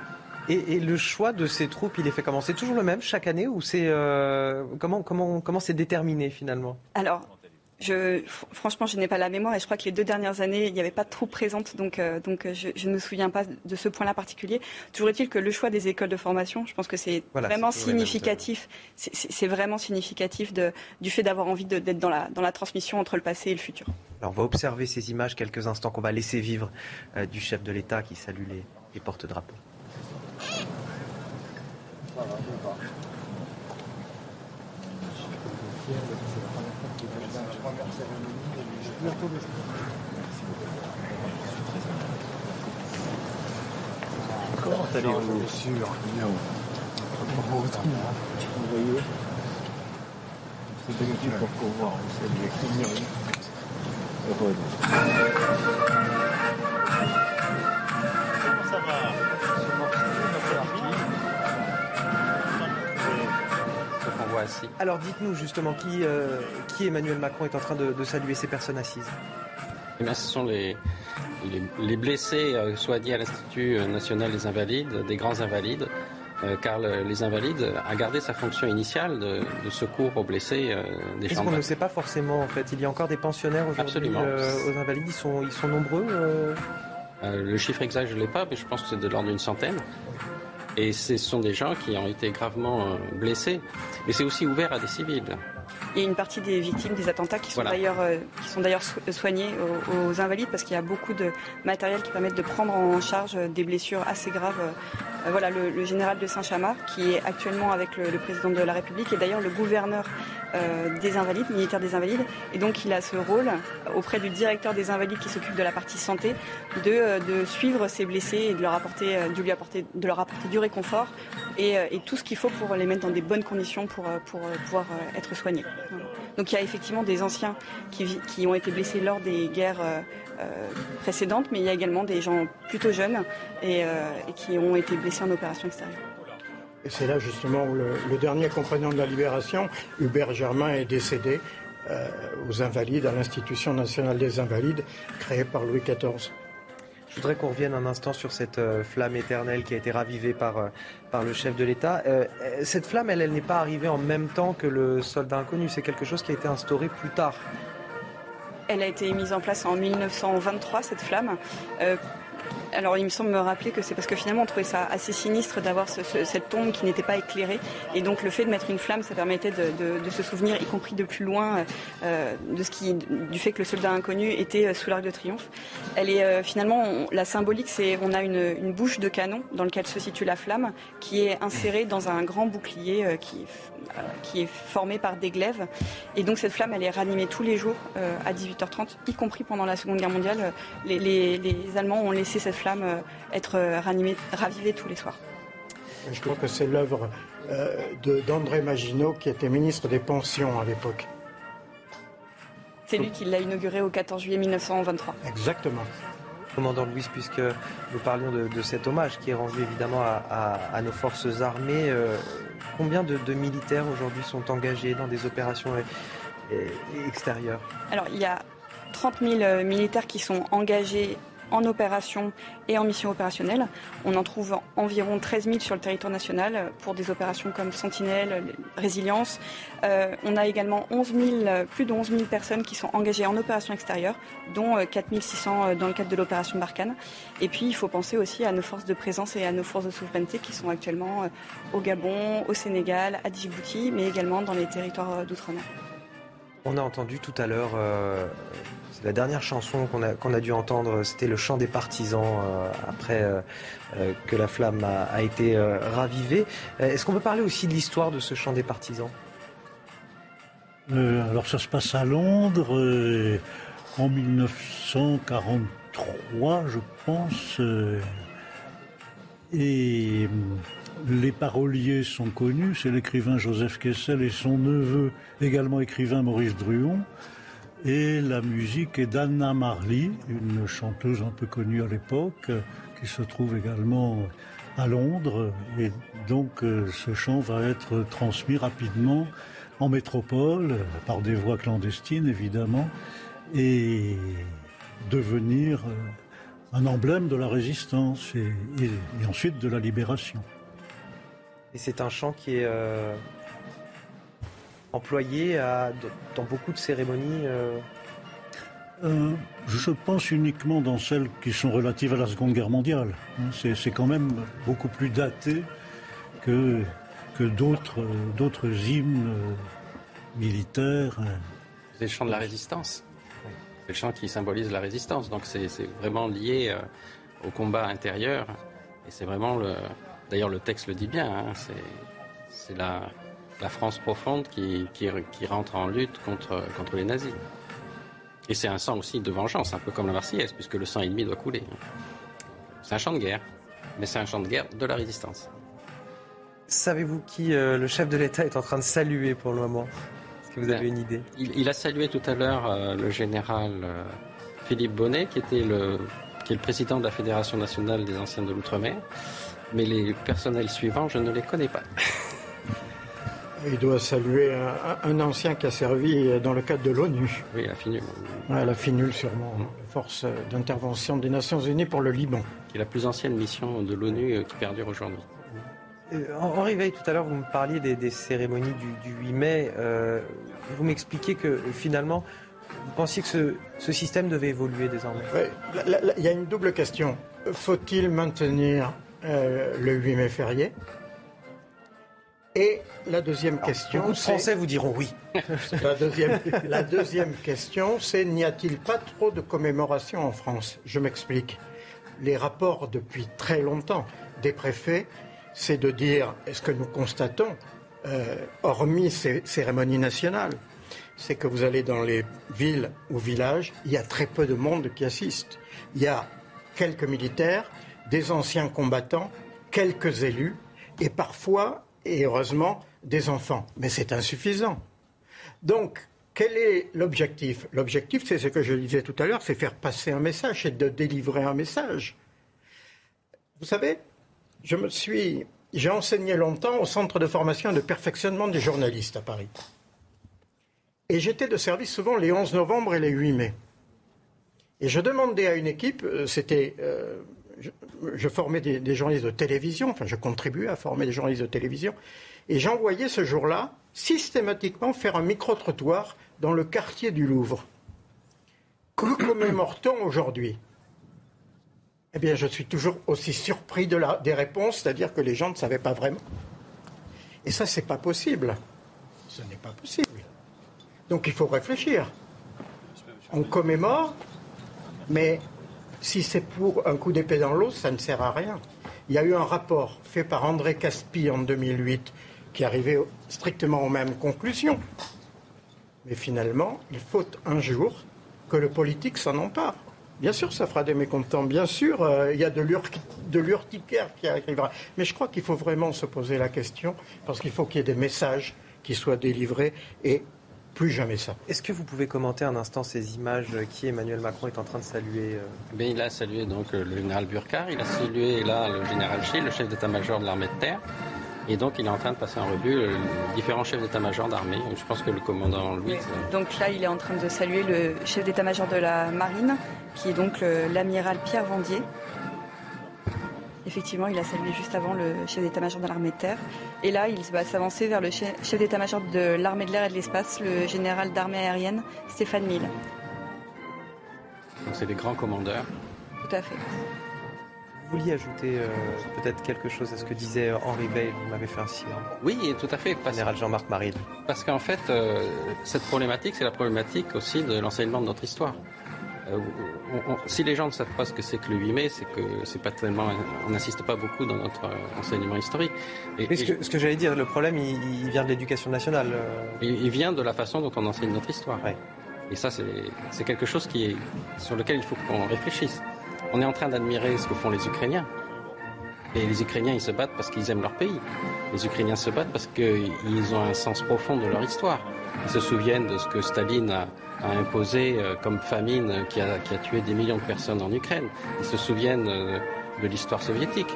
Et, le choix de ces troupes, il est fait comment? C'est toujours le même chaque année ou c'est euh, comment comment comment c'est déterminé finalement? Alors. Je, franchement, je n'ai pas la mémoire et je crois que les deux dernières années, il n'y avait pas de troupes présentes, donc, euh, donc je, ne me souviens pas de ce point-là particulier. Toujours est-il que le choix des écoles de formation, je pense que c'est vraiment significatif. C'est vraiment significatif de, du fait d'avoir envie d'être dans la, dans la transmission entre le passé et le futur. Alors, on va observer ces images quelques instants qu'on va laisser vivre euh, du chef de l'État qui salue les, les porte-drapeaux. Comment allez-vous sûr, bien. Vous voyez C'est bénéfique pour pouvoir, vous savez, Heureux. Alors dites-nous justement qui, euh, qui Emmanuel Macron est en train de, saluer ces personnes assises? Eh bien, ce sont les, les, blessés euh, soignés à l'Institut national des invalides, des grands invalides, euh, car les invalides a gardé sa fonction initiale de, secours aux blessés des Est-ce qu'on ne sait pas forcément en fait? Il y a encore des pensionnaires aujourd'hui aux invalides, ils sont, ils sont nombreux Le chiffre exact, je ne l'ai pas, mais je pense que c'est de l'ordre d'une centaine. Et ce sont des gens qui ont été gravement euh, blessés. Mais c'est aussi ouvert à des civils. Il y a une partie des victimes des attentats qui sont d'ailleurs euh, qui sont d'ailleurs soignées aux, invalides parce qu'il y a beaucoup de matériel qui permettent de prendre en charge des blessures assez graves. Euh, voilà le, général de Saint-Chamard qui est actuellement avec le, président de la République et d'ailleurs le gouverneur des invalides, militaire des invalides. Et donc il a ce rôle auprès du directeur des invalides qui s'occupe de la partie santé de, de suivre ces blessés et de leur apporter, de lui apporter, de leur apporter du réconfort et, et tout ce qu'il faut pour les mettre dans des bonnes conditions pour, pour pouvoir être soignés. Donc il y a effectivement des anciens qui, ont été blessés lors des guerres euh, euh, précédentes, mais il y a également des gens plutôt jeunes et, euh, qui ont été blessés en opération extérieure. Et c'est là justement où le, dernier compagnon de la libération, Hubert Germain, est décédé aux Invalides, à l'Institution nationale des Invalides, créée par Louis XIV. Je voudrais qu'on revienne un instant sur cette euh, flamme éternelle qui a été ravivée par, euh, par le chef de l'État. Euh, cette flamme, elle, elle n'est pas arrivée en même temps que le soldat inconnu. C'est quelque chose qui a été instauré plus tard. Elle a été mise en place en 1923, cette flamme alors il me semble me rappeler que c'est parce que finalement on trouvait ça assez sinistre d'avoir cette tombe qui n'était pas éclairée. Et donc le fait de mettre une flamme, ça permettait de, se souvenir, y compris de plus loin, euh, du fait que le soldat inconnu était euh, sous l'arc de triomphe. Elle est euh, finalement, la symbolique, c'est on a une, bouche de canon dans laquelle se situe la flamme, qui est insérée dans un grand bouclier qui, qui est formé par des glaives. Et donc cette flamme, elle est ranimée tous les jours à 18h30, y compris pendant la Seconde Guerre mondiale. Les, les Allemands ont laissé cette flamme euh, être euh, ranimée, ravivée tous les soirs. Je crois que c'est l'œuvre euh, d'André Maginot, qui était ministre des Pensions à l'époque. C'est lui qui l'a inauguré au 14 juillet 1923. Exactement. Commandant Louis, puisque nous parlions de, cet hommage qui est rendu évidemment à, nos forces armées, euh, combien de, militaires aujourd'hui sont engagés dans des opérations extérieures? Alors, il y a 30 000 militaires qui sont engagés en opération et en mission opérationnelle. On en trouve environ 13 000 sur le territoire national pour des opérations comme Sentinelle, Résilience. Euh, on a également 11 plus de 11 000 personnes qui sont engagées en opération extérieure, dont 4 euh, 600 euh, dans le cadre de l'opération Barkhane. Et puis, il faut penser aussi à nos forces de présence et à nos forces de souveraineté qui sont actuellement au Gabon, au Sénégal, à Djibouti, mais également dans les territoires d'outre-mer. On a entendu tout à l'heure la dernière chanson qu'on a, a dû entendre, c'était le chant des partisans euh, après euh, euh, que la flamme a, été ravivée. Est-ce qu'on peut parler aussi de l'histoire de ce chant des partisans? Alors ça se passe à Londres en 1943, je pense. et les paroliers sont connus, c'est l'écrivain Joseph Kessel et son neveu, également écrivain Maurice Druon. Et la musique est d'Anna Marley, une chanteuse un peu connue à l'époque, qui se trouve également à Londres. Et donc euh, ce chant va être transmis rapidement en métropole, par des voix clandestines évidemment, et devenir euh, un emblème de la résistance et, ensuite de la libération. Et c'est un chant qui est euh, employé à, dans beaucoup de cérémonies euh euh, Je pense uniquement dans celles qui sont relatives à la Seconde Guerre mondiale. Hein, c'est quand même beaucoup plus daté que, que d'autres hymnes militaires. C'est le chant de la résistance. C'est le chant qui symbolise la résistance. Donc c'est vraiment lié euh, au combat intérieur. Et c'est vraiment le. D'ailleurs, le texte le dit bien. Hein, c'est la la France profonde qui, qui, rentre en lutte contre, contre les nazis. Et c'est un sang aussi de vengeance, un peu comme la Marseillaise, puisque le sang ennemi doit couler. C'est un chant de guerre, mais c'est un chant de guerre de la résistance. Savez-vous qui euh, le chef de l'État est en train de saluer pour le moment? Est-ce que vous avez une idée? il, a salué tout à l'heure euh, le général euh, Philippe Bonnet, qui, était le, qui est le président de la Fédération nationale des anciens de l'Outre-mer. Mais les personnels suivants, je ne les connais pas. Il doit saluer un, ancien qui a servi dans le cadre de l'ONU. Oui, la FINUL. la FINUL, sûrement. Force d'intervention des Nations Unies pour le Liban. Qui est la plus ancienne mission de l'ONU euh, qui perdure aujourd'hui. Euh, Henri Veil, tout à l'heure, vous me parliez des, cérémonies du, 8 mai. Euh, vous m'expliquez que finalement, vous pensiez que ce, système devait évoluer désormais Il y a une double question. Faut-il maintenir le 8 mai férié et la deuxième question. Beaucoup de Français vous diront oui. La deuxième, la deuxième question, c'est n'y a-t-il pas trop de commémorations en France? Je m'explique. Les rapports depuis très longtemps des préfets, c'est de dire, est-ce que nous constatons, euh, hormis ces cérémonies nationales, c'est que vous allez dans les villes ou villages, il y a très peu de monde qui assiste. Il y a quelques militaires, des anciens combattants, quelques élus, et parfois et heureusement des enfants. Mais c'est insuffisant. Donc, quel est l'objectif? L'objectif, c'est ce que je disais tout à l'heure, c'est faire passer un message, c'est de délivrer un message. Vous savez, je me suis, j'ai enseigné longtemps au centre de formation et de perfectionnement des journalistes à Paris. Et j'étais de service souvent les 11 novembre et les 8 mai. Et je demandais à une équipe, euh, c'était euh, je, formais des, journalistes de télévision, enfin je contribuais à former des journalistes de télévision, et j'envoyais ce jour-là systématiquement faire un micro-trottoir dans le quartier du Louvre. Que commémore-t-on aujourd'hui? Eh bien, je suis toujours aussi surpris de la, des réponses, c'est-à-dire que les gens ne savaient pas vraiment. Et ça, c'est pas possible. Ce n'est pas possible. Donc il faut réfléchir. On commémore, mais si c'est pour un coup d'épée dans l'eau, ça ne sert à rien. Il y a eu un rapport fait par André Caspi en 2008 qui arrivait strictement aux mêmes conclusions. Mais finalement, il faut un jour que le politique s'en empare. Bien sûr, ça fera des mécontents. Bien sûr, euh, il y a de l'urticaire qui arrivera. Mais je crois qu'il faut vraiment se poser la question, parce qu'il faut qu'il y ait des messages qui soient délivrés et plus jamais ça. Est-ce que vous pouvez commenter un instant ces images qui Emmanuel Macron est en train de saluer Mais euh? Il a salué donc le général Burkhardt, il a salué là le général Schill, le chef d'état-major de l'armée de terre. Et donc, il est en train de passer en revue les différents chefs d'état-major d'armée. Je pense que le commandant Louis. Donc là, il est en train de saluer le chef d'état-major de la marine, qui est donc l'amiral Pierre Vendier. Effectivement, il a salué juste avant le chef d'état-major de l'armée de terre. Et là, il va s'avancer vers le chef d'état-major de l'armée de l'air et de l'espace, le général d'armée aérienne, Stéphane Mille. Donc c'est des grands commandeurs. Tout à fait. Vous vouliez ajouter euh, peut-être quelque chose à ce que disait Henri Veil Vous m'avez fait un signe. Oui, tout à fait. Général Jean-Marc Maril. Parce qu'en fait, euh, cette problématique, c'est la problématique aussi de l'enseignement de notre histoire. Euh, si les gens ne savent pas ce que c'est que le 8 mai, c'est que c'est pas tellement, on n'insiste pas beaucoup dans notre enseignement historique. Et, ce, que, j'allais dire, le problème, il, vient de l'éducation nationale. Il, vient de la façon dont on enseigne notre histoire. Et ça, c'est quelque chose qui est, sur lequel il faut qu'on réfléchisse. On est en train d'admirer ce que font les Ukrainiens. Et les Ukrainiens, ils se battent parce qu'ils aiment leur pays. Les Ukrainiens se battent parce qu'ils ont un sens profond de leur histoire. Ils se souviennent de ce que Staline a, imposé euh, comme famine qui a, tué des millions de personnes en Ukraine. Ils se souviennent euh, de l'histoire soviétique.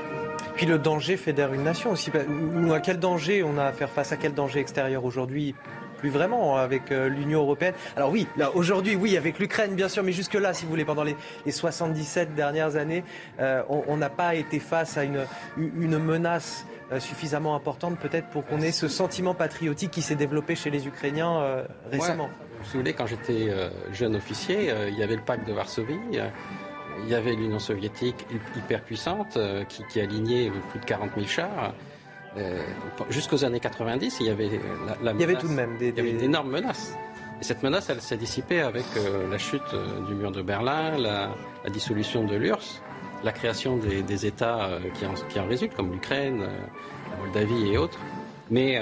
Puis le danger fédère une nation aussi. À quel danger on a à faire face? À quel danger extérieur aujourd'hui? Plus vraiment avec euh, l'Union européenne. Alors oui, là aujourd'hui, oui, avec l'Ukraine, bien sûr, mais jusque-là, si vous voulez, pendant les, 77 dernières années, euh, on n'a pas été face à une, une menace suffisamment importante peut-être pour qu'on ait ce sentiment patriotique qui s'est développé chez les Ukrainiens récemment. Vous souvenez, quand j'étais jeune officier, il y avait le pacte de Varsovie il y avait l'Union soviétique hyper puissante qui, qui alignait plus de 40 000 chars. Euh, jusqu'aux années 90, il y avait la, il y avait tout de même des, d'énormes menaces. Et cette menace, elle s'est dissipée avec euh, la chute euh, du mur de Berlin, la, dissolution de l'URSS, la création des, États qui en, qui, en, résultent, comme l'Ukraine, la Moldavie et autres. Mais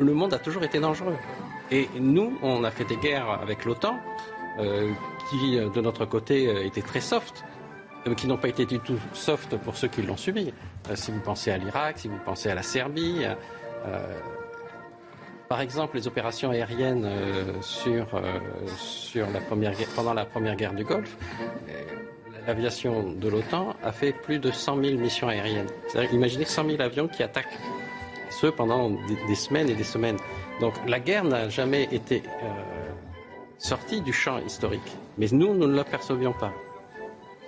le monde a toujours été dangereux. Et nous, on a fait des guerres avec l'OTAN, qui, de notre côté, étaient très soft qui n'ont pas été du tout soft pour ceux qui l'ont subi. Euh, si vous pensez à l'Irak, si vous pensez à la Serbie, euh, par exemple, les opérations aériennes euh, sur, sur la première, pendant la première guerre du Golfe, l'aviation de l'OTAN a fait plus de 100 000 missions aériennes. Imaginez 100 000 avions qui attaquent, ce pendant des, semaines et des semaines. Donc la guerre n'a jamais été sortie du champ historique. Mais nous, nous ne l'apercevions pas.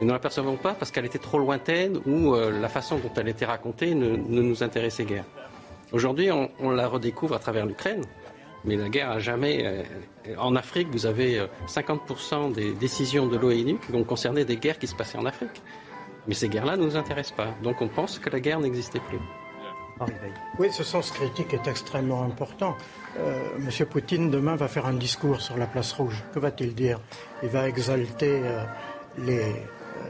Nous ne l'apercevons pas parce qu'elle était trop lointaine ou euh, la façon dont elle était racontée ne, nous intéressait guère. Aujourd'hui, on, la redécouvre à travers l'Ukraine, mais la guerre a jamais. Euh, en Afrique, vous avez 50% euh, des décisions de l'ONU qui vont concerner des guerres qui se passaient en Afrique. Mais ces guerres-là ne nous intéressent pas. Donc on pense que la guerre n'existait plus. Oui, ce sens critique est extrêmement important. Monsieur Poutine, demain, va faire un discours sur la place rouge. Que va-t-il dire? Il va exalter les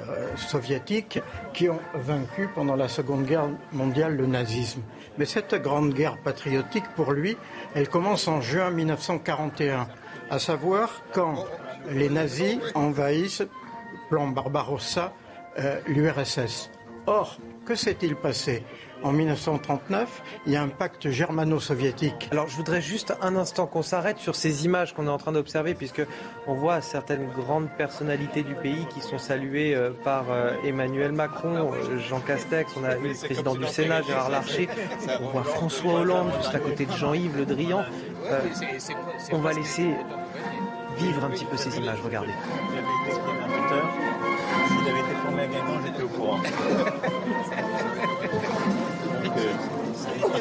euh, soviétiques qui ont vaincu pendant la Seconde Guerre mondiale le nazisme. Mais cette grande guerre patriotique, pour lui, elle commence en juin 1941, à savoir quand les nazis envahissent, plan Barbarossa, euh, l'URSS. Or, que s'est-il passé? En 1939, il y a un pacte germano-soviétique. Alors je voudrais juste un instant qu'on s'arrête sur ces images qu'on est en train d'observer, puisque on voit certaines grandes personnalités du pays qui sont saluées euh, par euh, Emmanuel Macron, euh, Jean Castex, on a le président du Sénat, Gérard Larcher, on voit François Hollande juste à côté de Jean-Yves Le Drian. on va laisser vivre un petit peu ces images, regardez. Été formé à j'étais au courant. que la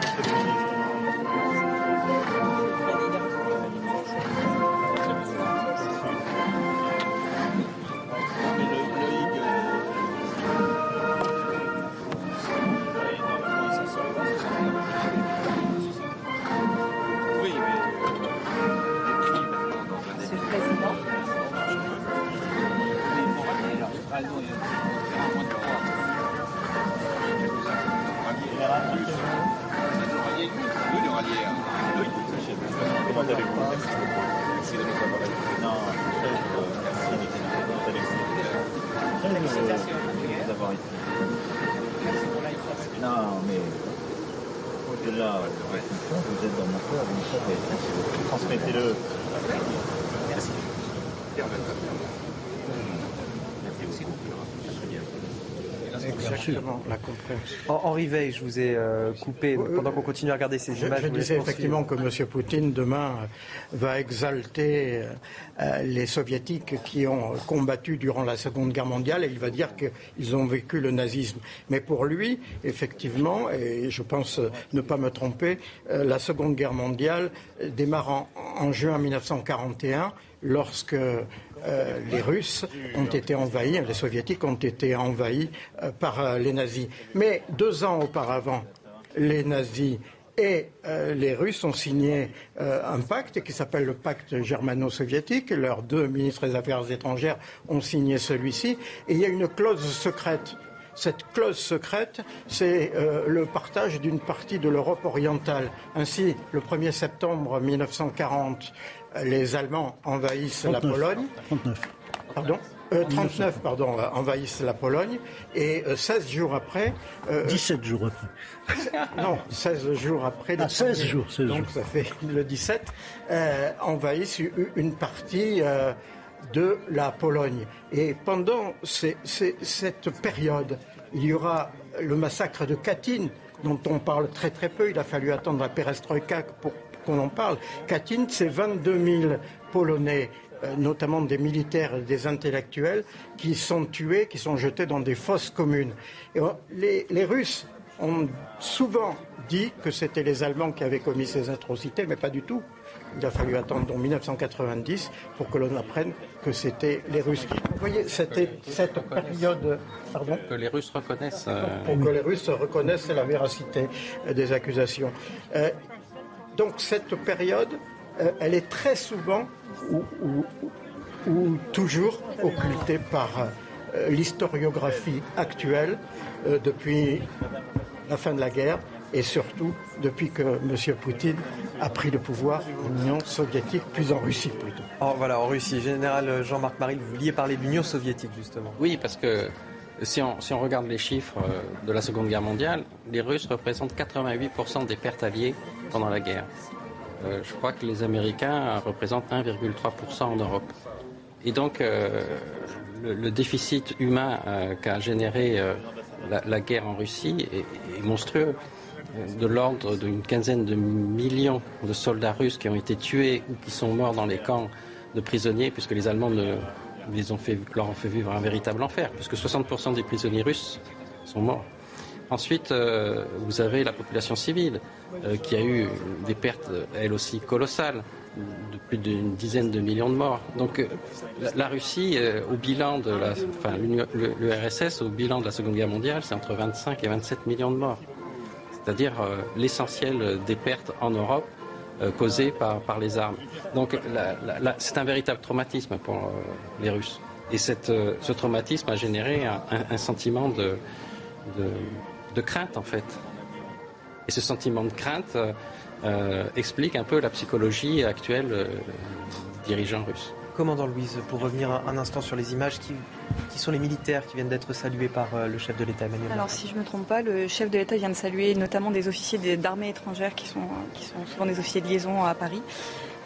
féminité Exactement, la compréhension. Henri Veil, je vous ai euh, coupé donc, pendant qu'on continue à regarder ces Je, images. je disais effectivement que M. Poutine, demain, euh, va exalter euh, euh, les soviétiques qui ont combattu durant la Seconde Guerre mondiale et il va dire qu'ils ont vécu le nazisme. Mais pour lui, effectivement, et je pense euh, ne pas me tromper, euh, la Seconde Guerre mondiale euh, démarre en, en juin 1941 lorsque euh, les Russes ont été envahis, les Soviétiques ont été envahis euh, par euh, les nazis. Mais deux ans auparavant, les nazis et les Russes ont signé un pacte qui s'appelle le pacte germano-soviétique. Leurs deux ministres des Affaires étrangères ont signé celui-ci. Et il y a une clause secrète. Cette clause secrète, c'est le partage d'une partie de l'Europe orientale. Ainsi, le 1er septembre 1940, euh, les Allemands envahissent la 39. Pologne. 39. Pardon Euh, 39, pardon, euh, envahissent la Pologne. Et euh, 16 jours après, euh, 17 jours après. non, 16 jours après. Ah, 16 premier. jours, 16 Donc jours. ça fait le 17, euh, envahissent une partie euh, de la Pologne. Et pendant ces- ces- cette période, il y aura le massacre de Katyn, dont on parle très très peu. Il a fallu attendre la perestroïka pour qu'on en parle. Katyn, c'est 22 000 Polonais euh, notamment des militaires et des intellectuels, qui sont tués, qui sont jetés dans des fosses communes. Et les, les Russes ont souvent dit que c'était les Allemands qui avaient commis ces atrocités, mais pas du tout. Il a fallu attendre donc 1990 pour que l'on apprenne que c'était les Russes. Vous voyez, c'était cette période... Pardon Que les Russes reconnaissent. euh, pour que les Russes reconnaissent la véracité des accusations. Euh, donc cette période, euh, elle est très souvent ou, ou- ou toujours occultée par euh, l'historiographie actuelle euh, depuis la fin de la guerre et surtout depuis que M. Poutine a pris le pouvoir en Union soviétique, puis en Russie plutôt. Oh, voilà, en Russie, général Jean-Marc Marie, vous vouliez parler de l'Union soviétique justement. Oui, parce que si on, regarde les chiffres euh, de la Seconde Guerre mondiale, les Russes représentent 88% des pertes alliées pendant la guerre. Euh, je crois que les Américains représentent 1,3% en Europe. Et donc, euh, le, déficit humain qu'a généré la, guerre en Russie est, est monstrueux. De l'ordre d'une quinzaine de millions de soldats russes qui ont été tués ou qui sont morts dans les camps de prisonniers, puisque les Allemands ne, les ont fait, leur ont fait vivre un véritable enfer, puisque 60% des prisonniers russes sont morts. Ensuite, euh, vous avez la population civile euh, qui a eu des pertes, elle aussi, colossales, de plus d'une dizaine de millions de morts. Donc, euh, la, la Russie, au bilan de la, enfin, l'URSS, au bilan de la Seconde Guerre mondiale, c'est entre 25 et 27 millions de morts. C'est-à-dire l'essentiel des pertes en Europe euh, causées par, par les armes. Donc, c'est un véritable traumatisme pour euh, les Russes. Et cette, euh, ce traumatisme a généré un, sentiment de, de, de crainte, en fait. Et ce sentiment de crainte explique un peu la psychologie actuelle des dirigeants russes. Commandant Louise, pour revenir un, instant sur les images, qui, qui sont les militaires qui viennent d'être salués par euh, le chef de l'État Emmanuel Alors, si je ne me trompe pas, le chef de l'État vient de saluer notamment des officiers d'armées étrangères qui sont, qui sont souvent des officiers de liaison à Paris.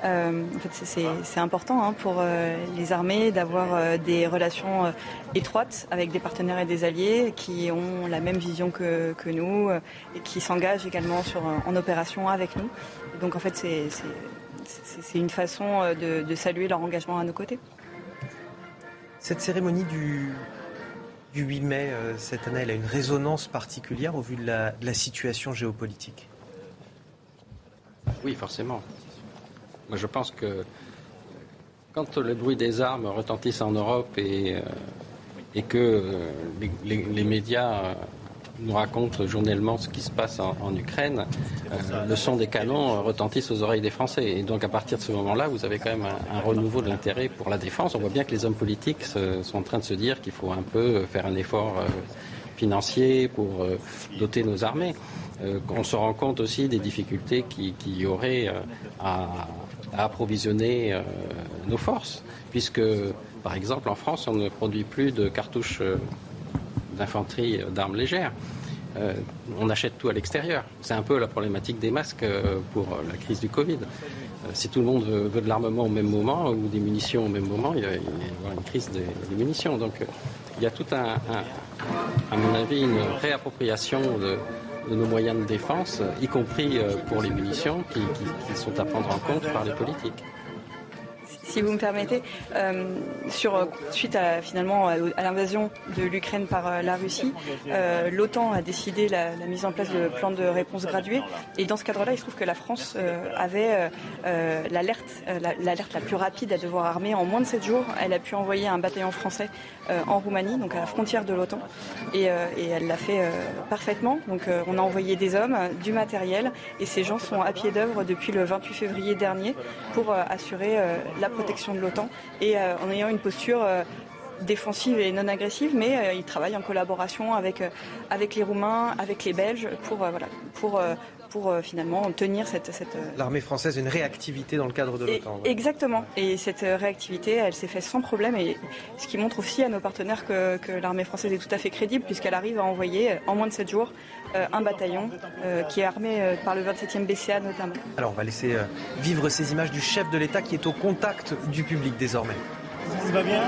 Euh, en fait, c'est- important hein, pour euh, les armées d'avoir euh, des relations étroites avec des partenaires et des alliés qui ont la même vision que, que nous et qui s'engagent également sur, en opération avec nous. Donc, en fait, c'est c'est- une façon euh, de, de saluer leur engagement à nos côtés. Cette cérémonie du, du 8 mai, euh, cette année, elle a une résonance particulière au vu de la, de la situation géopolitique? Oui, forcément. Moi, je pense que quand le bruit des armes retentisse en Europe et, euh, et que euh, les, les- les médias euh, nous racontent journellement ce qui se passe en, Ukraine, euh, le son des canons euh, retentisse aux oreilles des Français. Et donc, à partir de ce moment-là, vous avez quand même un, renouveau de l'intérêt pour la défense. On voit bien que les hommes politiques sont en train de se dire qu'il faut un peu faire un effort euh, financier pour euh, doter nos armées. Euh, on se rend compte aussi des difficultés qu'il qui y aurait euh, à approvisionner nos forces, puisque, par exemple, en France, on ne produit plus de cartouches d'infanterie d'armes légères. on achète tout à l'extérieur. C'est un peu la problématique des masques pour la crise du Covid. si tout le monde veut, de l'armement au même moment ou des munitions au même moment, il y a, une crise des, munitions. Donc il y a tout un, à mon avis, une réappropriation de, nos moyens de défense, y compris euh, pour les munitions, qui, sont à prendre en compte par les politiques si vous me permettez, euh, euh, suite à, finalement à, l'invasion de l'Ukraine par la Russie, l'OTAN a décidé la, mise en place de plans de réponse graduée. Et dans ce cadre-là, il se trouve que la France avait l'alerte, l'alerte la, plus rapide à devoir armer en moins de 7 jours. Elle a pu envoyer un bataillon français en Roumanie, donc à la frontière de l'OTAN, et, et, elle l'a fait parfaitement. Donc on a envoyé des hommes, du matériel, et ces gens sont à pied d'œuvre depuis le 28 février dernier pour assurer la protection de l'OTAN et euh, en ayant une posture euh, défensive et non agressive, mais euh, ils travaillent en collaboration avec, avec les Roumains, avec les Belges, pour, voilà, pour, pour finalement tenir cette... cette L'armée française une réactivité dans le cadre de l'OTAN. Exactement, et cette réactivité, elle s'est faite sans problème, et ce qui montre aussi à nos partenaires que, que l'armée française est tout à fait crédible, puisqu'elle arrive à envoyer en moins de 7 jours un bataillon qui est armé par le 27e BCA notamment. Alors on va laisser vivre ces images du chef de l'État qui est au contact du public désormais. Ça va bien?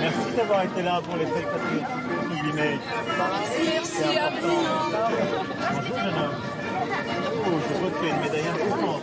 Merci d'avoir été là pour les fêtes patriotiques. Merci à vous. Bonjour jeune homme. Oh, je vois que tu as une médaille importante.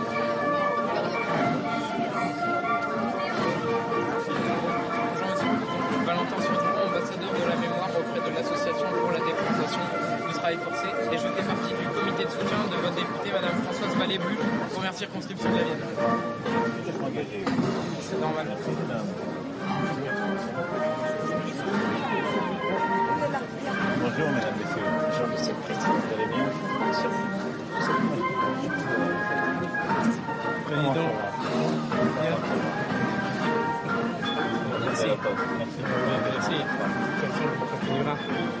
de votre députée, Madame Françoise Valébu, pour circonscription de la Vienne. C'est normal. Bonjour, Messieurs. Bonjour, Monsieur le Président. Vous allez bien Merci. Merci. Merci. Merci.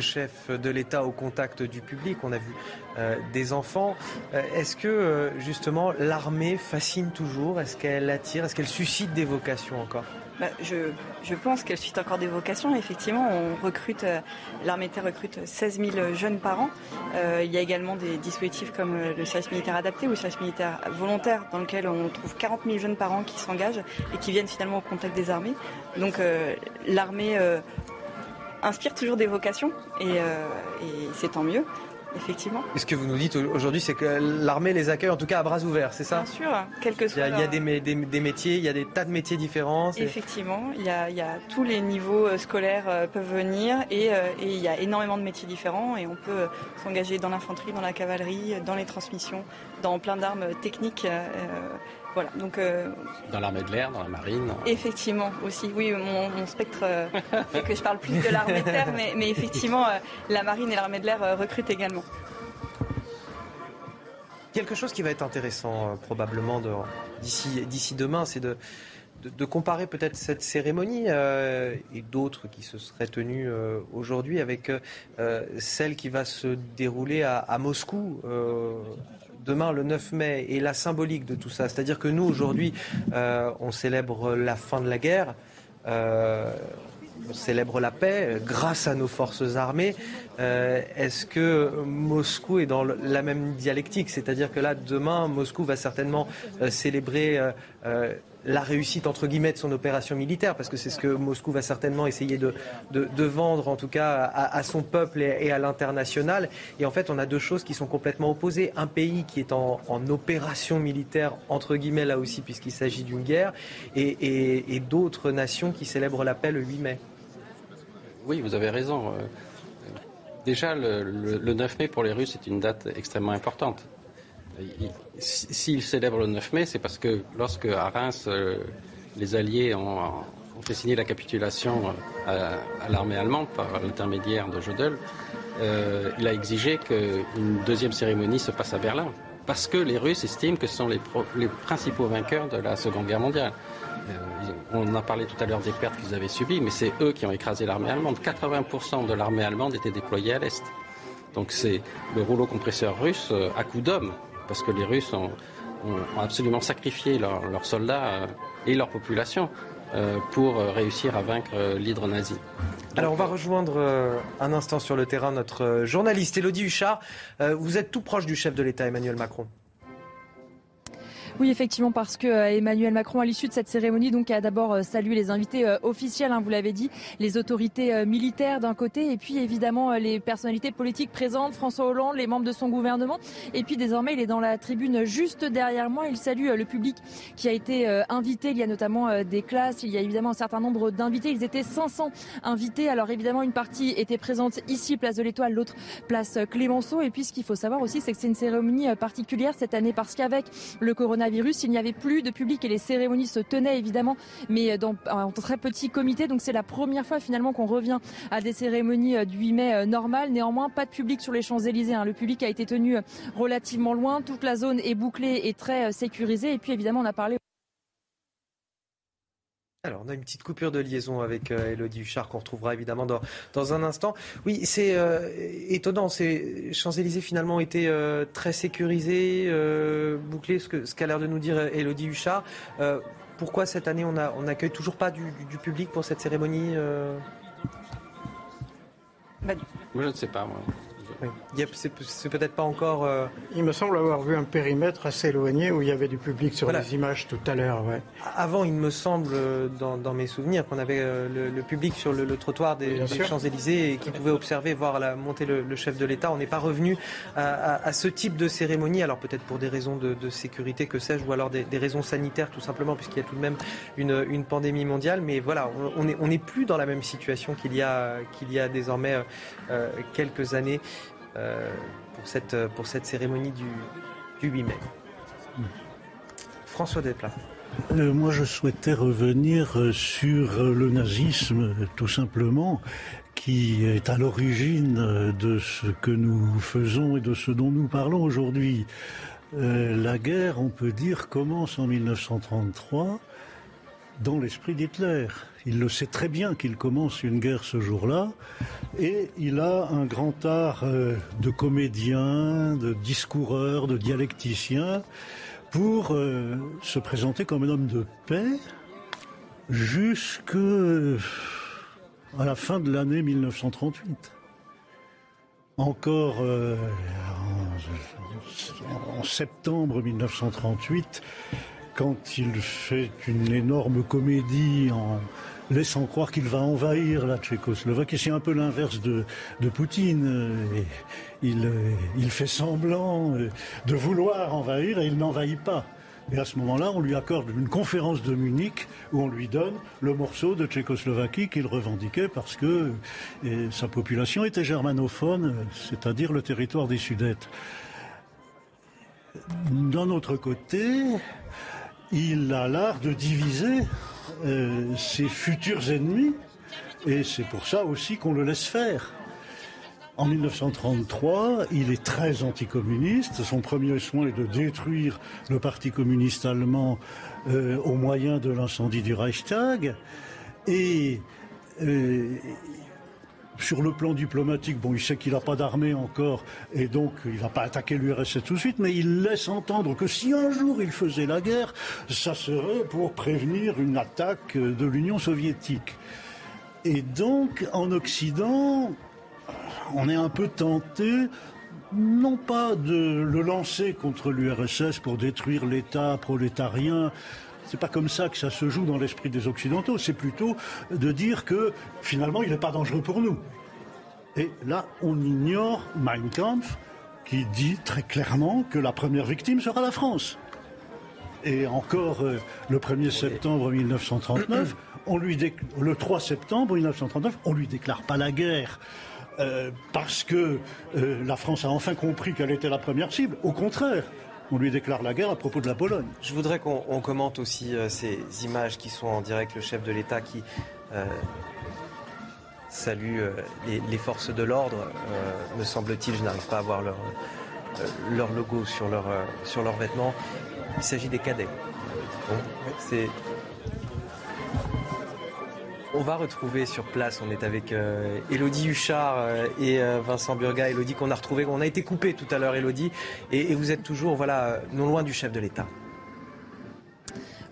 chef de l'État au contact du public, on a vu euh, des enfants. Euh, est-ce que euh, justement l'armée fascine toujours? Est-ce qu'elle attire? Est-ce qu'elle suscite des vocations encore? Bah, je, pense qu'elle suscite encore des vocations. Effectivement, l'armée recrute 16 000 jeunes par an. il y a également des dispositifs comme le service militaire adapté ou le service militaire volontaire dans lequel on trouve 40 000 jeunes par an qui s'engagent et qui viennent finalement au contact des armées. Donc l'armée inspire toujours des vocations et, euh, c'est tant mieux. Effectivement. Et ce que vous nous dites aujourd'hui, c'est que l'armée les accueille en tout cas à bras ouverts, c'est ça? Bien sûr, quel que soit. Il y a, il y a des, des, des, métiers, il y a des tas de métiers différents. Effectivement, il y, a, il y, a, tous les niveaux euh, scolaires euh, peuvent venir et, et, il y a énormément de métiers différents et on peut s'engager dans l'infanterie, dans la cavalerie, dans les transmissions, dans plein d'armes techniques. Voilà, donc, euh, Dans l'armée de l'air, dans la marine Effectivement, aussi. Oui, mon, mon spectre euh, fait que je parle plus de l'armée de terre, mais, mais effectivement, euh, la marine et l'armée de l'air euh, recrutent également. Quelque chose qui va être intéressant euh, probablement d'ici demain, c'est de, de, de, comparer peut-être cette cérémonie euh, et d'autres qui se seraient tenues euh, aujourd'hui avec celle qui va se dérouler à, à Moscou demain le 9 mai et la symbolique de tout ça. C'est-à-dire que nous, aujourd'hui, euh, on célèbre la fin de la guerre. Euh, on célèbre la paix grâce à nos forces armées. Euh, Est-ce que Moscou est dans la même dialectique? C'est-à-dire que là, demain, Moscou va certainement euh, célébrer euh, la réussite entre guillemets de son opération militaire, parce que c'est ce que Moscou va certainement essayer de, vendre, en tout cas à, son peuple et, à l'international. Et en fait, on a deux choses qui sont complètement opposées. Un pays qui est en, opération militaire, entre guillemets là aussi, puisqu'il s'agit d'une guerre, et, et d'autres nations qui célèbrent la paix le 8 mai. Oui, vous avez raison. Déjà, le, le, le 9 mai pour les Russes est une date extrêmement importante. S'ils célèbrent le 9 mai, c'est parce que lorsque à Reims, euh, les Alliés ont, fait signer la capitulation à, à l'armée allemande par l'intermédiaire de Jodl, euh, il a exigé qu'une deuxième cérémonie se passe à Berlin. Parce que les Russes estiment que ce sont les principaux vainqueurs de la Seconde Guerre mondiale. Euh, on a parlé tout à l'heure des pertes qu'ils avaient subies, mais c'est eux qui ont écrasé l'armée allemande. 80% de l'armée allemande était déployée à l'Est. Donc c'est le rouleau compresseur russe à coup d'hommes parce que les Russes ont, ont absolument sacrifié leurs leur soldats et leur population euh, pour réussir à vaincre l'hydre nazi. Alors on va rejoindre un instant sur le terrain notre journaliste Elodie Huchard. Vous êtes tout proche du chef de l'État Emmanuel Macron. Oui, effectivement, parce que Emmanuel Macron, à l'issue de cette cérémonie, donc a d'abord salué les invités officiels, hein, vous l'avez dit, les autorités militaires d'un côté, et puis évidemment les personnalités politiques présentes, François Hollande, les membres de son gouvernement, et puis désormais il est dans la tribune juste derrière moi. Il salue le public qui a été invité. Il y a notamment des classes, il y a évidemment un certain nombre d'invités. Ils étaient 500 invités. Alors évidemment, une partie était présente ici, place de l'Étoile, l'autre place Clémenceau. Et puis ce qu'il faut savoir aussi, c'est que c'est une cérémonie particulière cette année parce qu'avec le coronavirus Il n'y avait plus de public et les cérémonies se tenaient évidemment, mais dans un très petit comité. Donc c'est la première fois finalement qu'on revient à des cérémonies du 8 mai normales. Néanmoins, pas de public sur les Champs-Élysées. Hein. Le public a été tenu relativement loin. Toute la zone est bouclée et très sécurisée. Et puis évidemment, on a parlé. Alors, on a une petite coupure de liaison avec euh, Elodie Huchard qu'on retrouvera évidemment dans, dans un instant. Oui, c'est euh, étonnant. Ces Champs-Élysées finalement été euh, très sécurisés, bouclés, ce qu'a ce qu l'air de nous dire Elodie Huchard. pourquoi cette année on n'accueille toujours pas du, du, du, public pour cette cérémonie bah, Moi, je ne sais pas. Moi. Oui. C'est peut-être pas encore. Euh... Il me semble avoir vu un périmètre assez éloigné où il y avait du public sur voilà. les images tout à l'heure. Ouais. Avant, il me semble, dans, dans mes souvenirs, qu'on avait euh, le, le, public sur le, le trottoir des, des Champs-Élysées et qui pouvait observer, voir la montée le, le chef de l'État. On n'est pas revenu à, à, à, ce type de cérémonie, alors peut-être pour des raisons de, de sécurité, que sais-je, ou alors des, des, raisons sanitaires, tout simplement, puisqu'il y a tout de même une, une pandémie mondiale. Mais voilà, on n'est on plus dans la même situation qu'il y a, qu'il y a désormais euh, quelques années. Euh, pour, cette, pour cette cérémonie du, du 8 mai. François Desplat. Euh, moi, je souhaitais revenir sur le nazisme, tout simplement, qui est à l'origine de ce que nous faisons et de ce dont nous parlons aujourd'hui. Euh, la guerre, on peut dire, commence en 1933 dans l'esprit d'Hitler. Il le sait très bien qu'il commence une guerre ce jour-là et il a un grand art euh, de comédien, de discoureur, de dialecticien pour euh, se présenter comme un homme de paix jusqu'à la fin de l'année 1938. Encore euh, en, en septembre 1938, quand il fait une énorme comédie en laissant croire qu'il va envahir la Tchécoslovaquie. C'est un peu l'inverse de, Poutine. Il, il fait semblant de vouloir envahir et il n'envahit pas. Et à ce moment-là, on lui accorde une conférence de Munich où on lui donne le morceau de Tchécoslovaquie qu'il revendiquait parce que sa population était germanophone, c'est-à-dire le territoire des Sudètes. D'un autre côté, il a l'art de diviser euh, ses futurs ennemis et c'est pour ça aussi qu'on le laisse faire. En 1933, il est très anticommuniste. Son premier soin est de détruire le Parti communiste allemand euh, au moyen de l'incendie du Reichstag. Euh, sur le plan diplomatique, bon, il sait qu'il n'a pas d'armée encore, et donc il va pas attaquer l'URSS tout de suite, mais il laisse entendre que si un jour il faisait la guerre, ça serait pour prévenir une attaque de l'Union soviétique. Et donc, en Occident, on est un peu tenté non pas de le lancer contre l'URSS pour détruire l'État prolétarien, c'est pas comme ça que ça se joue dans l'esprit des Occidentaux, c'est plutôt de dire que finalement il n'est pas dangereux pour nous. Et là, on ignore Mein Kampf qui dit très clairement que la première victime sera la France. Et encore euh, le 1er septembre 1939, on lui le 3 septembre 1939, on lui déclare pas la guerre. Euh, parce que euh, la France a enfin compris qu'elle était la première cible. Au contraire, on lui déclare la guerre à propos de la Pologne. Je voudrais qu'on commente aussi euh, ces images qui sont en direct, le chef de l'État qui salue les, forces de l'ordre. me semble-t-il, je n'arrive pas à voir leur, leur logo sur leur, sur leurs vêtements. Il s'agit des cadets. c'est on va retrouver sur place, on est avec Elodie euh, Huchard euh, et euh, Vincent Burga. Elodie qu'on a retrouvé, on a été coupé tout à l'heure Elodie, et, et, vous êtes toujours voilà, non loin du chef de l'État.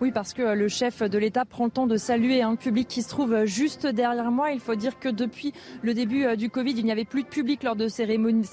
Oui, parce que le chef de l'État prend le temps de saluer un public qui se trouve juste derrière moi. Il faut dire que depuis le début euh, du Covid, il n'y avait plus de public lors de ces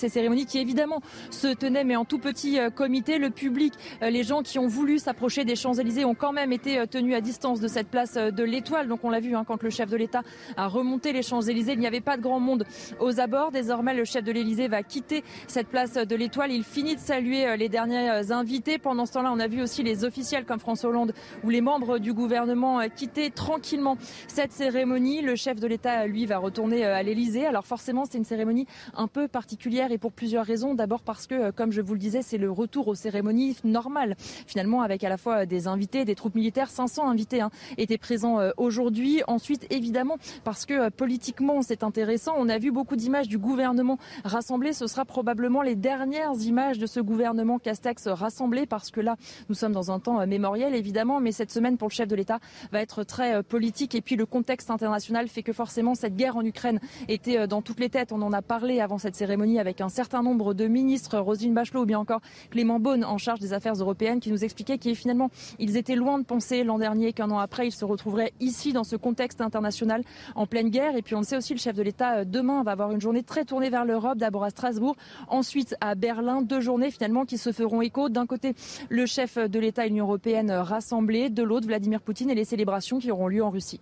cérémonies qui évidemment se tenaient, mais en tout petit euh, comité. Le public, euh, les gens qui ont voulu s'approcher des Champs-Élysées ont quand même été tenus à distance de cette place de l'Étoile. Donc on l'a vu hein, quand le chef de l'État a remonté les Champs-Élysées, il n'y avait pas de grand monde aux abords. Désormais, le chef de l'Élysée va quitter cette place de l'Étoile. Il finit de saluer les derniers invités. Pendant ce temps-là, on a vu aussi les officiels comme François Hollande où les membres du gouvernement quittaient tranquillement cette cérémonie. Le chef de l'État, lui, va retourner euh, à l'Elysée. Alors forcément, c'est une cérémonie un peu particulière et pour plusieurs raisons. D'abord parce que, euh, comme je vous le disais, c'est le retour aux cérémonies normales. Finalement, avec à la fois des invités, des troupes militaires, 500 invités hein, étaient présents euh, aujourd'hui. Ensuite, évidemment, parce que politiquement, c'est intéressant. On a vu beaucoup d'images du gouvernement rassemblé. Ce sera probablement les dernières images de ce gouvernement Castex rassemblé parce que là, nous sommes dans un temps mémoriel, évidemment, mais cette semaine pour le chef de l'État va être très euh, politique. Et puis le contexte international fait que forcément cette guerre en Ukraine était euh, dans toutes les têtes. On en a parlé avant cette cérémonie avec un certain nombre de ministres, Roselyne Bachelot ou bien encore Clément Beaune en charge des affaires européennes qui nous expliquaient qu'ils finalement ils étaient loin de penser l'an dernier qu'un an après ils se retrouveraient ici dans ce contexte international en pleine guerre. Et puis on le sait aussi, le chef de l'État euh, demain va avoir une journée très tournée vers l'Europe, d'abord à Strasbourg, ensuite à Berlin, deux journées finalement qui se feront écho. D'un côté, le chef de l'État et l'Union européenne rassemblés, de l'autre, Vladimir Poutine et les célébrations qui auront lieu en Russie.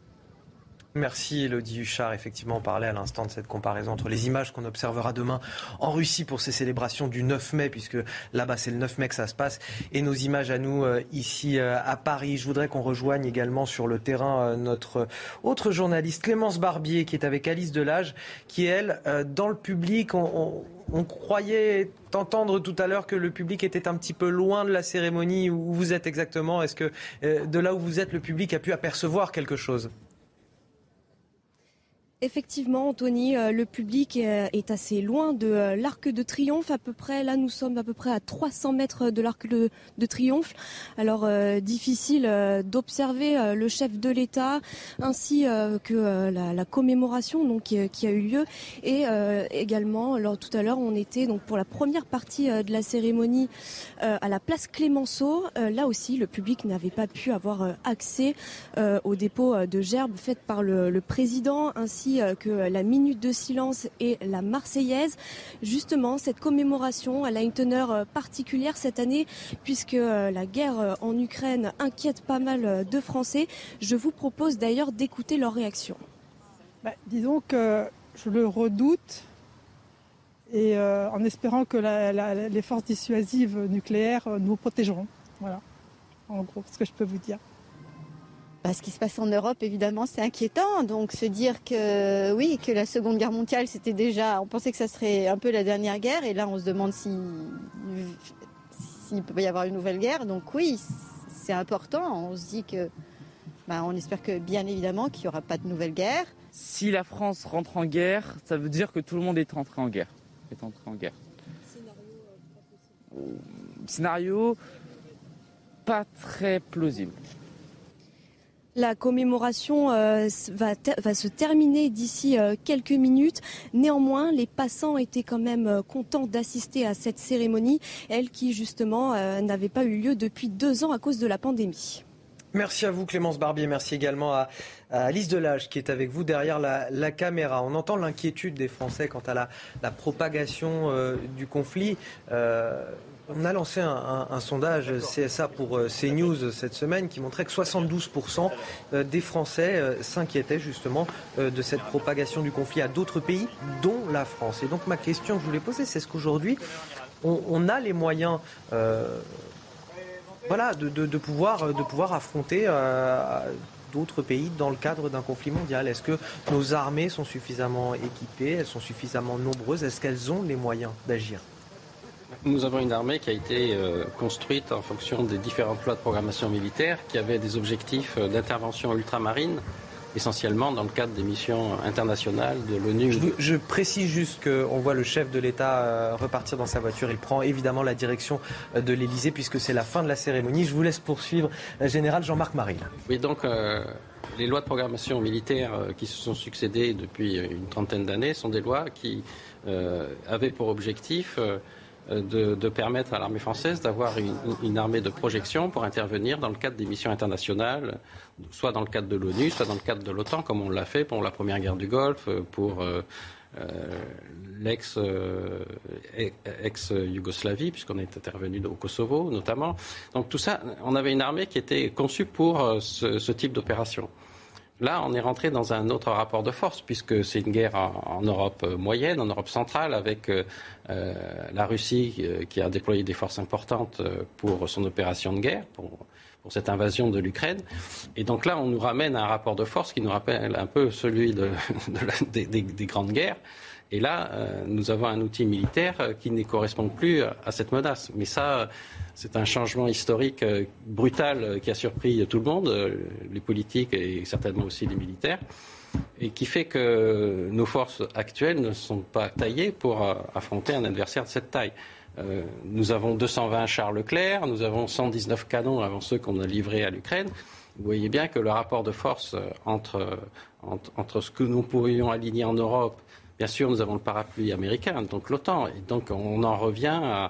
Merci Elodie Huchard. Effectivement, on parlait à l'instant de cette comparaison entre les images qu'on observera demain en Russie pour ces célébrations du 9 mai, puisque là-bas c'est le 9 mai que ça se passe, et nos images à nous euh, ici euh, à Paris. Je voudrais qu'on rejoigne également sur le terrain euh, notre autre journaliste, Clémence Barbier, qui est avec Alice Delage, qui elle, dans le public, on, on croyait entendre tout à l'heure que le public était un petit peu loin de la cérémonie où vous êtes exactement. Est-ce que de là où vous êtes, le public a pu apercevoir quelque chose? Effectivement, Anthony, euh, le public est assez loin de euh, l'Arc de Triomphe. À peu près, là, nous sommes à peu près à 300 mètres de l'Arc de, Triomphe. Alors, euh, difficile d'observer le chef de l'État ainsi que la, commémoration donc qui, a eu lieu. Et également, alors, tout à l'heure, on était donc pour la première partie de la cérémonie à la place Clémenceau. là aussi, le public n'avait pas pu avoir accès au dépôt de gerbes faites par le, le président ainsi ainsi que la minute de silence et la Marseillaise. Justement, cette commémoration, elle a une teneur particulière cette année puisque la guerre en Ukraine inquiète pas mal de Français. Je vous propose d'ailleurs d'écouter leur réaction. Bah, disons que je le redoute et euh, en espérant que les forces dissuasives nucléaires euh, nous protégeront. Voilà, en gros, ce que je peux vous dire. Bah, ce qui se passe en Europe, évidemment, c'est inquiétant. Donc se dire que oui, que la Seconde Guerre mondiale, c'était déjà, on pensait que ça serait un peu la dernière guerre, et là, on se demande si s'il peut y avoir une nouvelle guerre. Donc oui, c'est important. On se dit que, bah, on espère que bien évidemment qu'il n'y aura pas de nouvelle guerre. Si la France rentre en guerre, ça veut dire que tout le monde est entré en guerre est entré en guerre. Scénario pas très plausible. La commémoration euh, va, se terminer d'ici euh, quelques minutes. Néanmoins, les passants étaient quand même euh, contents d'assister à cette cérémonie, elle qui justement n'avait pas eu lieu depuis deux ans à cause de la pandémie. Merci à vous Clémence Barbier, merci également à, Alice Delage qui est avec vous derrière la, caméra. On entend l'inquiétude des Français quant à la, propagation du conflit. On a lancé un, sondage CSA pour euh, CNews cette semaine qui montrait que 72% des Français s'inquiétaient justement de cette propagation du conflit à d'autres pays, dont la France. Et donc ma question que je voulais poser, c'est est-ce qu'aujourd'hui on, a les moyens voilà, de, pouvoir, de pouvoir affronter euh, d'autres pays dans le cadre d'un conflit mondial? Est-ce que nos armées sont suffisamment équipées Elles sont suffisamment nombreuses? Est-ce qu'elles ont les moyens d'agir? Nous avons une armée qui a été euh, construite en fonction des différentes lois de programmation militaire qui avaient des objectifs euh, d'intervention ultramarine essentiellement dans le cadre des missions internationales de l'ONU. Je, précise juste qu'on voit le chef de l'État euh, repartir dans sa voiture. Il prend évidemment la direction de l'Élysée puisque c'est la fin de la cérémonie. Je vous laisse poursuivre, Général Jean-Marc Maril. Oui, donc les lois de programmation militaire qui se sont succédées depuis une trentaine d'années sont des lois qui avaient pour objectif de, permettre à l'armée française d'avoir une, armée de projection pour intervenir dans le cadre des missions internationales, soit dans le cadre de l'ONU, soit dans le cadre de l'OTAN, comme on l'a fait pour la première guerre du Golfe, pour euh, euh, l'ex-Yougoslavie, euh, puisqu'on est intervenu au Kosovo notamment. Donc tout ça, on avait une armée qui était conçue pour ce type d'opération. Là, on est rentré dans un autre rapport de force, puisque c'est une guerre en, Europe euh, moyenne, en Europe centrale, avec euh, euh, la Russie qui a déployé des forces importantes pour son opération de guerre, pour, cette invasion de l'Ukraine. Et donc là, on nous ramène à un rapport de force qui nous rappelle un peu celui de, des, grandes guerres. Et là, nous avons un outil militaire qui ne correspond plus à cette menace. Mais ça, c'est un changement historique euh, brutal euh, qui a surpris tout le monde, euh, les politiques et certainement aussi les militaires, et qui fait que nos forces actuelles ne sont pas taillées pour affronter un adversaire de cette taille. nous avons 220 chars Leclerc, nous avons 119 canons avant ceux qu'on a livrés à l'Ukraine. Vous voyez bien que le rapport de force entre, entre, ce que nous pourrions aligner en Europe, bien sûr, nous avons le parapluie américain, donc l'OTAN, et donc on en revient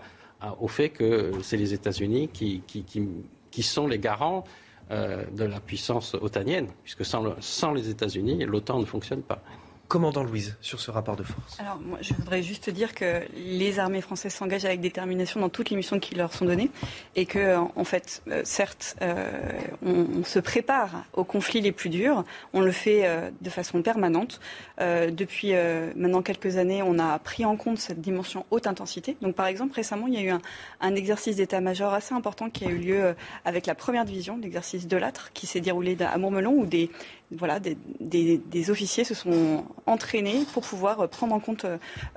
au fait que c'est les États-Unis qui, qui, sont les garants euh, de la puissance otanienne, puisque sans les États-Unis, l'OTAN ne fonctionne pas. Commandant Louise, sur ce rapport de force Alors, moi, je voudrais juste dire que les armées françaises s'engagent avec détermination dans toutes les missions qui leur sont données et que, en fait, euh, certes, euh, on, se prépare aux conflits les plus durs. On le fait euh, de façon permanente. depuis maintenant quelques années, on a pris en compte cette dimension haute intensité. Donc, par exemple, récemment, il y a eu un, exercice d'état-major assez important qui a eu lieu avec la première division, l'exercice de l'âtre, qui s'est déroulé à Mourmelon, où des, voilà, des, officiers se sont entraînés pour pouvoir prendre en compte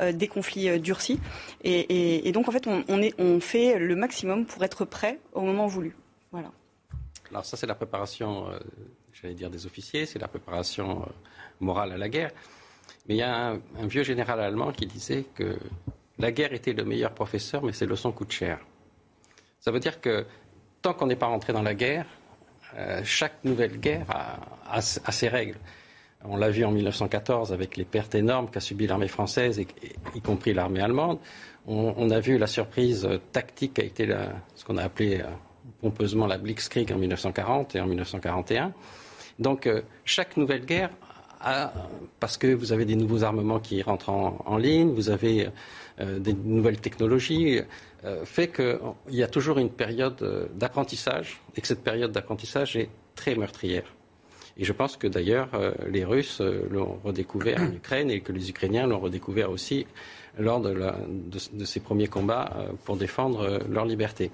euh, des conflits euh, durcis. Et, donc, en fait, on, fait le maximum pour être prêt au moment voulu. Voilà. Alors ça, c'est la préparation, euh, j'allais dire, des officiers, c'est la préparation morale à la guerre. Mais il y a un, un, vieux général allemand qui disait que la guerre était le meilleur professeur, mais ses leçons coûtent cher. Ça veut dire que tant qu'on n'est pas rentré dans la guerre, chaque nouvelle guerre a, ses règles. On l'a vu en 1914 avec les pertes énormes qu'a subies l'armée française, y compris l'armée allemande. On, a vu la surprise tactique qui a été ce qu'on a appelé euh, pompeusement la Blitzkrieg en 1940 et en 1941. Donc euh, chaque nouvelle guerre parce que vous avez des nouveaux armements qui rentrent en, ligne, vous avez euh, des nouvelles technologies, euh, fait qu'il y a toujours une période d'apprentissage et que cette période d'apprentissage est très meurtrière. Et je pense que d'ailleurs, les Russes l'ont redécouvert en Ukraine et que les Ukrainiens l'ont redécouvert aussi lors de, de ces premiers combats pour défendre leur liberté.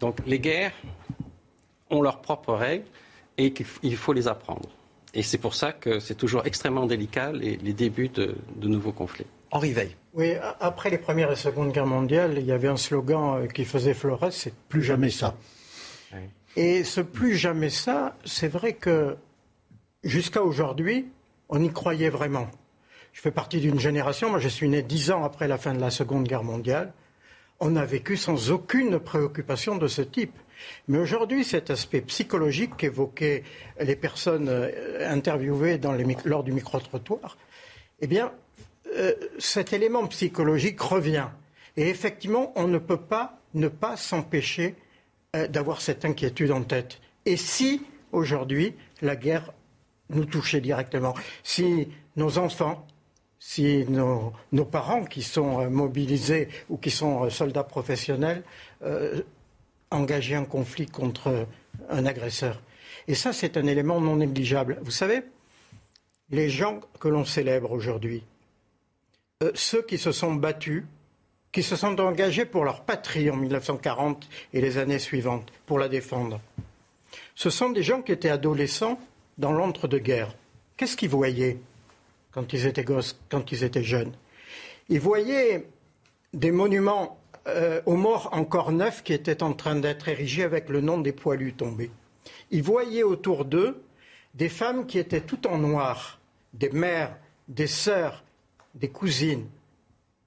Donc les guerres ont leurs propres règles et qu'il faut les apprendre. Et c'est pour ça que c'est toujours extrêmement délicat les, débuts de, nouveaux conflits. Henri Veil. Oui, après les Premières et Secondes Guerres mondiales, il y avait un slogan euh, qui faisait Flores, c'est plus jamais ça. Et ce plus jamais ça, c'est vrai que jusqu'à aujourd'hui, on y croyait vraiment. Je fais partie d'une génération, moi je suis né dix ans après la fin de la Seconde Guerre mondiale. On a vécu sans aucune préoccupation de ce type. Mais aujourd'hui, cet aspect psychologique qu'évoquaient les personnes euh, interviewées lors du micro-trottoir, eh bien, euh, cet élément psychologique revient. Et effectivement, on ne peut pas ne pas s'empêcher euh, d'avoir cette inquiétude en tête. Et si, aujourd'hui, la guerre nous touchait directement, si nos enfants, si nos, parents qui sont mobilisés ou qui sont soldats professionnels engager un conflit contre un agresseur. Et ça, c'est un élément non négligeable. Vous savez, les gens que l'on célèbre aujourd'hui, euh, ceux qui se sont battus, qui se sont engagés pour leur patrie en 1940 et les années suivantes, pour la défendre, ce sont des gens qui étaient adolescents dans l'entre-deux-guerres. Qu'est-ce qu'ils voyaient quand ils étaient gosses, quand ils étaient jeunes? Ils voyaient des monuments euh, aux morts encore neufs qui étaient en train d'être érigés avec le nom des poilus tombés. Ils voyaient autour d'eux des femmes qui étaient toutes en noir, des mères, des sœurs, des cousines.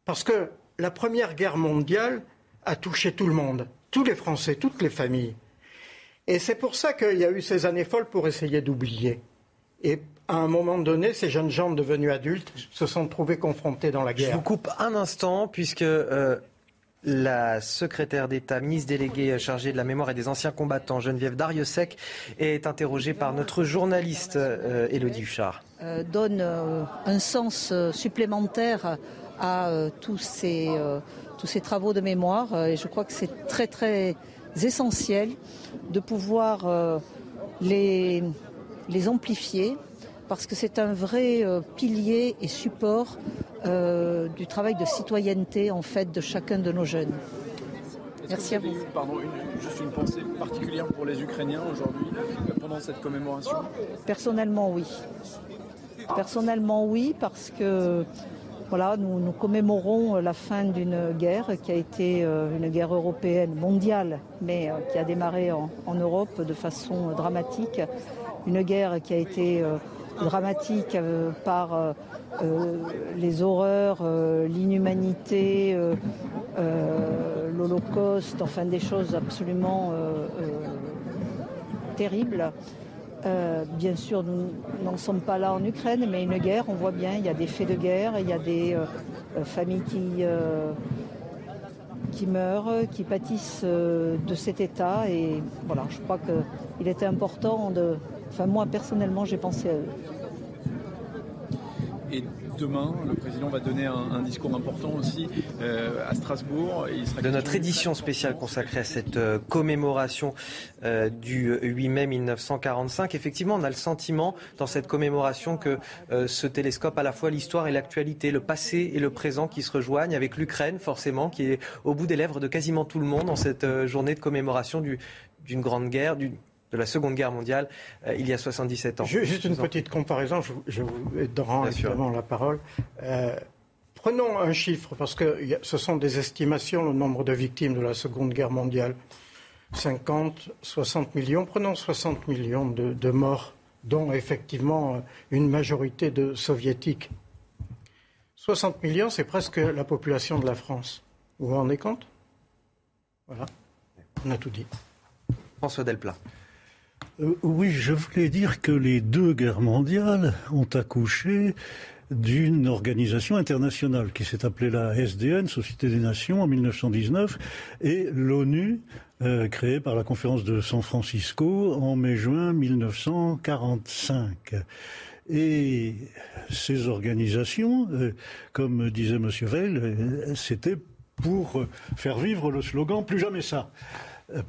Parce que la Première Guerre mondiale a touché tout le monde, tous les Français, toutes les familles. Et c'est pour ça qu'il y a eu ces années folles pour essayer d'oublier. Et à un moment donné, ces jeunes gens devenus adultes se sont trouvés confrontés dans la guerre. Je vous coupe un instant, puisque euh, la secrétaire d'État, ministre déléguée chargée de la mémoire et des anciens combattants, Geneviève Dariussec, est interrogée par notre journaliste euh, Huchard. Euh, donne euh, un sens supplémentaire à tous, ces, travaux de mémoire et je crois que c'est très très essentiel de pouvoir les amplifier parce que c'est un vrai pilier et support euh, du travail de citoyenneté en fait de chacun de nos jeunes. Merci à vous. pardon, juste une pensée particulière pour les Ukrainiens aujourd'hui euh, pendant cette commémoration? Personnellement, oui. Personnellement, oui, parce que voilà, nous, nous commémorons la fin d'une guerre qui a été euh, une guerre européenne mondiale, mais qui a démarré en, en, Europe de façon dramatique. Une guerre qui a été dramatique par euh, les horreurs, euh, l'inhumanité, euh, l'Holocauste, enfin des choses absolument terribles. bien sûr, nous n'en sommes pas là en Ukraine, mais une guerre, on voit bien, il y a des faits de guerre, il y a des familles qui, qui meurent, qui pâtissent de cet état. Et voilà, je crois qu'il était important de. Enfin, moi, personnellement, j'ai pensé à eux. Et demain, le président va donner un, discours important aussi euh, à Strasbourg. de notre édition spéciale consacrée à cette euh, commémoration euh, du 8 mai 1945, effectivement, on a le sentiment dans cette commémoration que ce télescope à la fois l'histoire et l'actualité, le passé et le présent qui se rejoignent avec l'Ukraine, forcément, qui est au bout des lèvres de quasiment tout le monde en cette journée de commémoration d'une grande guerre, d'une de la Seconde Guerre mondiale euh, il y a 77 ans. Juste une petite comparaison, je, vous rends évidemment la parole. Euh, prenons un chiffre, parce que ce sont des estimations, le nombre de victimes de la Seconde Guerre mondiale. 50, 60 millions. Prenons 60 millions de, de morts, dont effectivement une majorité de soviétiques. 60 millions, c'est presque la population de la France. Vous vous rendez compte? Voilà, on a tout dit. François Delplat. Euh, oui, je voulais dire que les deux guerres mondiales ont accouché d'une organisation internationale qui s'est appelée la SDN, Société des Nations, en 1919, et l'ONU, euh, créée par la conférence de San Francisco en mai-juin 1945. Et ces organisations, euh, comme disait M. Veil, c'était pour faire vivre le slogan Plus jamais ça,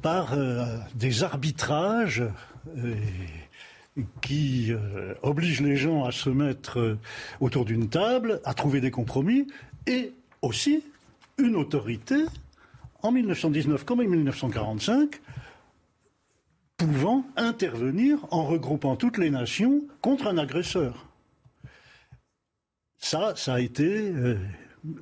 par des arbitrages qui obligent les gens à se mettre autour d'une table, à trouver des compromis, et aussi une autorité, en 1919 comme en 1945, pouvant intervenir en regroupant toutes les nations contre un agresseur. Ça, ça a été euh,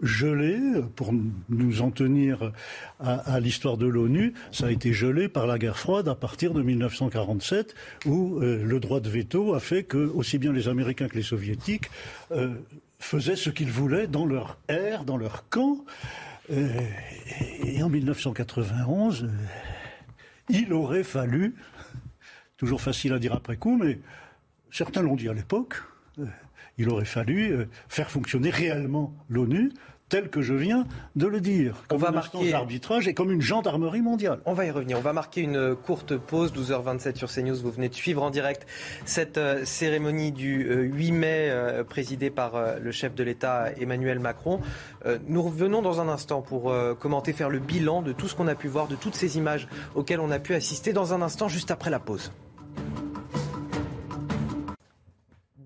gelé, pour nous en tenir à, l'histoire de l'ONU, ça a été gelé par la guerre froide à partir de 1947, où euh, le droit de veto a fait que aussi bien les Américains que les Soviétiques euh, faisaient ce qu'ils voulaient dans leur air, dans leur camp. et en 1991, il aurait fallu, toujours facile à dire après coup, mais certains l'ont dit à l'époque, euh, il aurait fallu euh, faire fonctionner réellement l'ONU tel que je viens de le dire. Comme on va marquer l'arbitrage et comme une gendarmerie mondiale. On va y revenir. On va marquer une courte pause, 12h27 sur CNews. Vous venez de suivre en direct cette euh, cérémonie du 8 mai présidée par le chef de l'État Emmanuel Macron. nous revenons dans un instant pour commenter, faire le bilan de tout ce qu'on a pu voir, de toutes ces images auxquelles on a pu assister dans un instant, juste après la pause.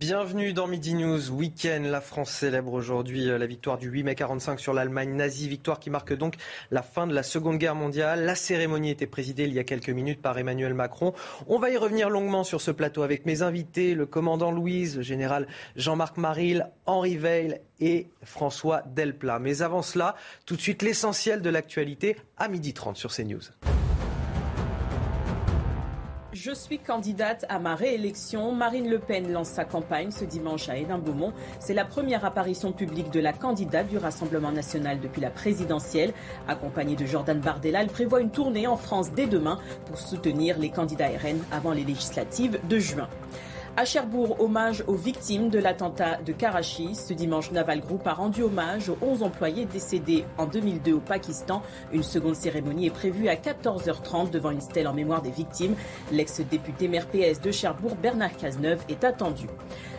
Bienvenue dans Midi News Week-end. La France célèbre aujourd'hui euh, la victoire du 8 mai 45 sur l'Allemagne nazie, victoire qui marque donc la fin de la Seconde Guerre mondiale. La cérémonie était présidée il y a quelques minutes par Emmanuel Macron. On va y revenir longuement sur ce plateau avec mes invités, le commandant Louise, le général Jean-Marc Maril, Henri Veil et François Delplat. Mais avant cela, tout de suite l'essentiel de l'actualité à midi 30 sur CNews. Je suis candidate à ma réélection. Marine Le Pen lance sa campagne ce dimanche à Hénin-Beaumont. C'est la première apparition publique de la candidate du Rassemblement national depuis la présidentielle. Accompagnée de Jordan Bardella, elle prévoit une tournée en France dès demain pour soutenir les candidats RN avant les législatives de juin. À Cherbourg, hommage aux victimes de l'attentat de Karachi. Ce dimanche, Naval Group a rendu hommage aux 11 employés décédés en 2002 au Pakistan. Une seconde cérémonie est prévue à 14h30 devant une stèle en mémoire des victimes. L'ex-député maire PS de Cherbourg, Bernard Cazeneuve, est attendu.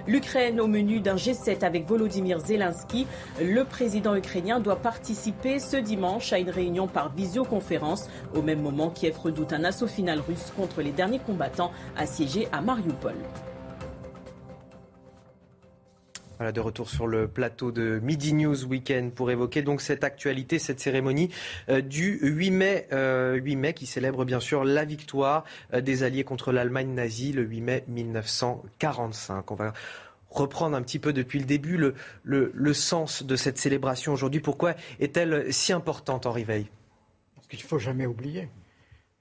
L'Ukraine au menu d'un G7 avec Volodymyr Zelensky. Le président ukrainien doit participer ce dimanche à une réunion par visioconférence. Au même moment, Kiev redoute un assaut final russe contre les derniers combattants assiégés à Mariupol. Voilà, de retour sur le plateau de Midi News Weekend pour évoquer donc cette actualité, cette cérémonie euh, du 8 mai, 8 euh, mai qui célèbre bien sûr la victoire euh, des Alliés contre l'Allemagne nazie le 8 mai 1945. On va reprendre un petit peu depuis le début le, le, sens de cette célébration aujourd'hui. Pourquoi est-elle si importante, Henri Veil? Parce qu'il ne faut jamais oublier.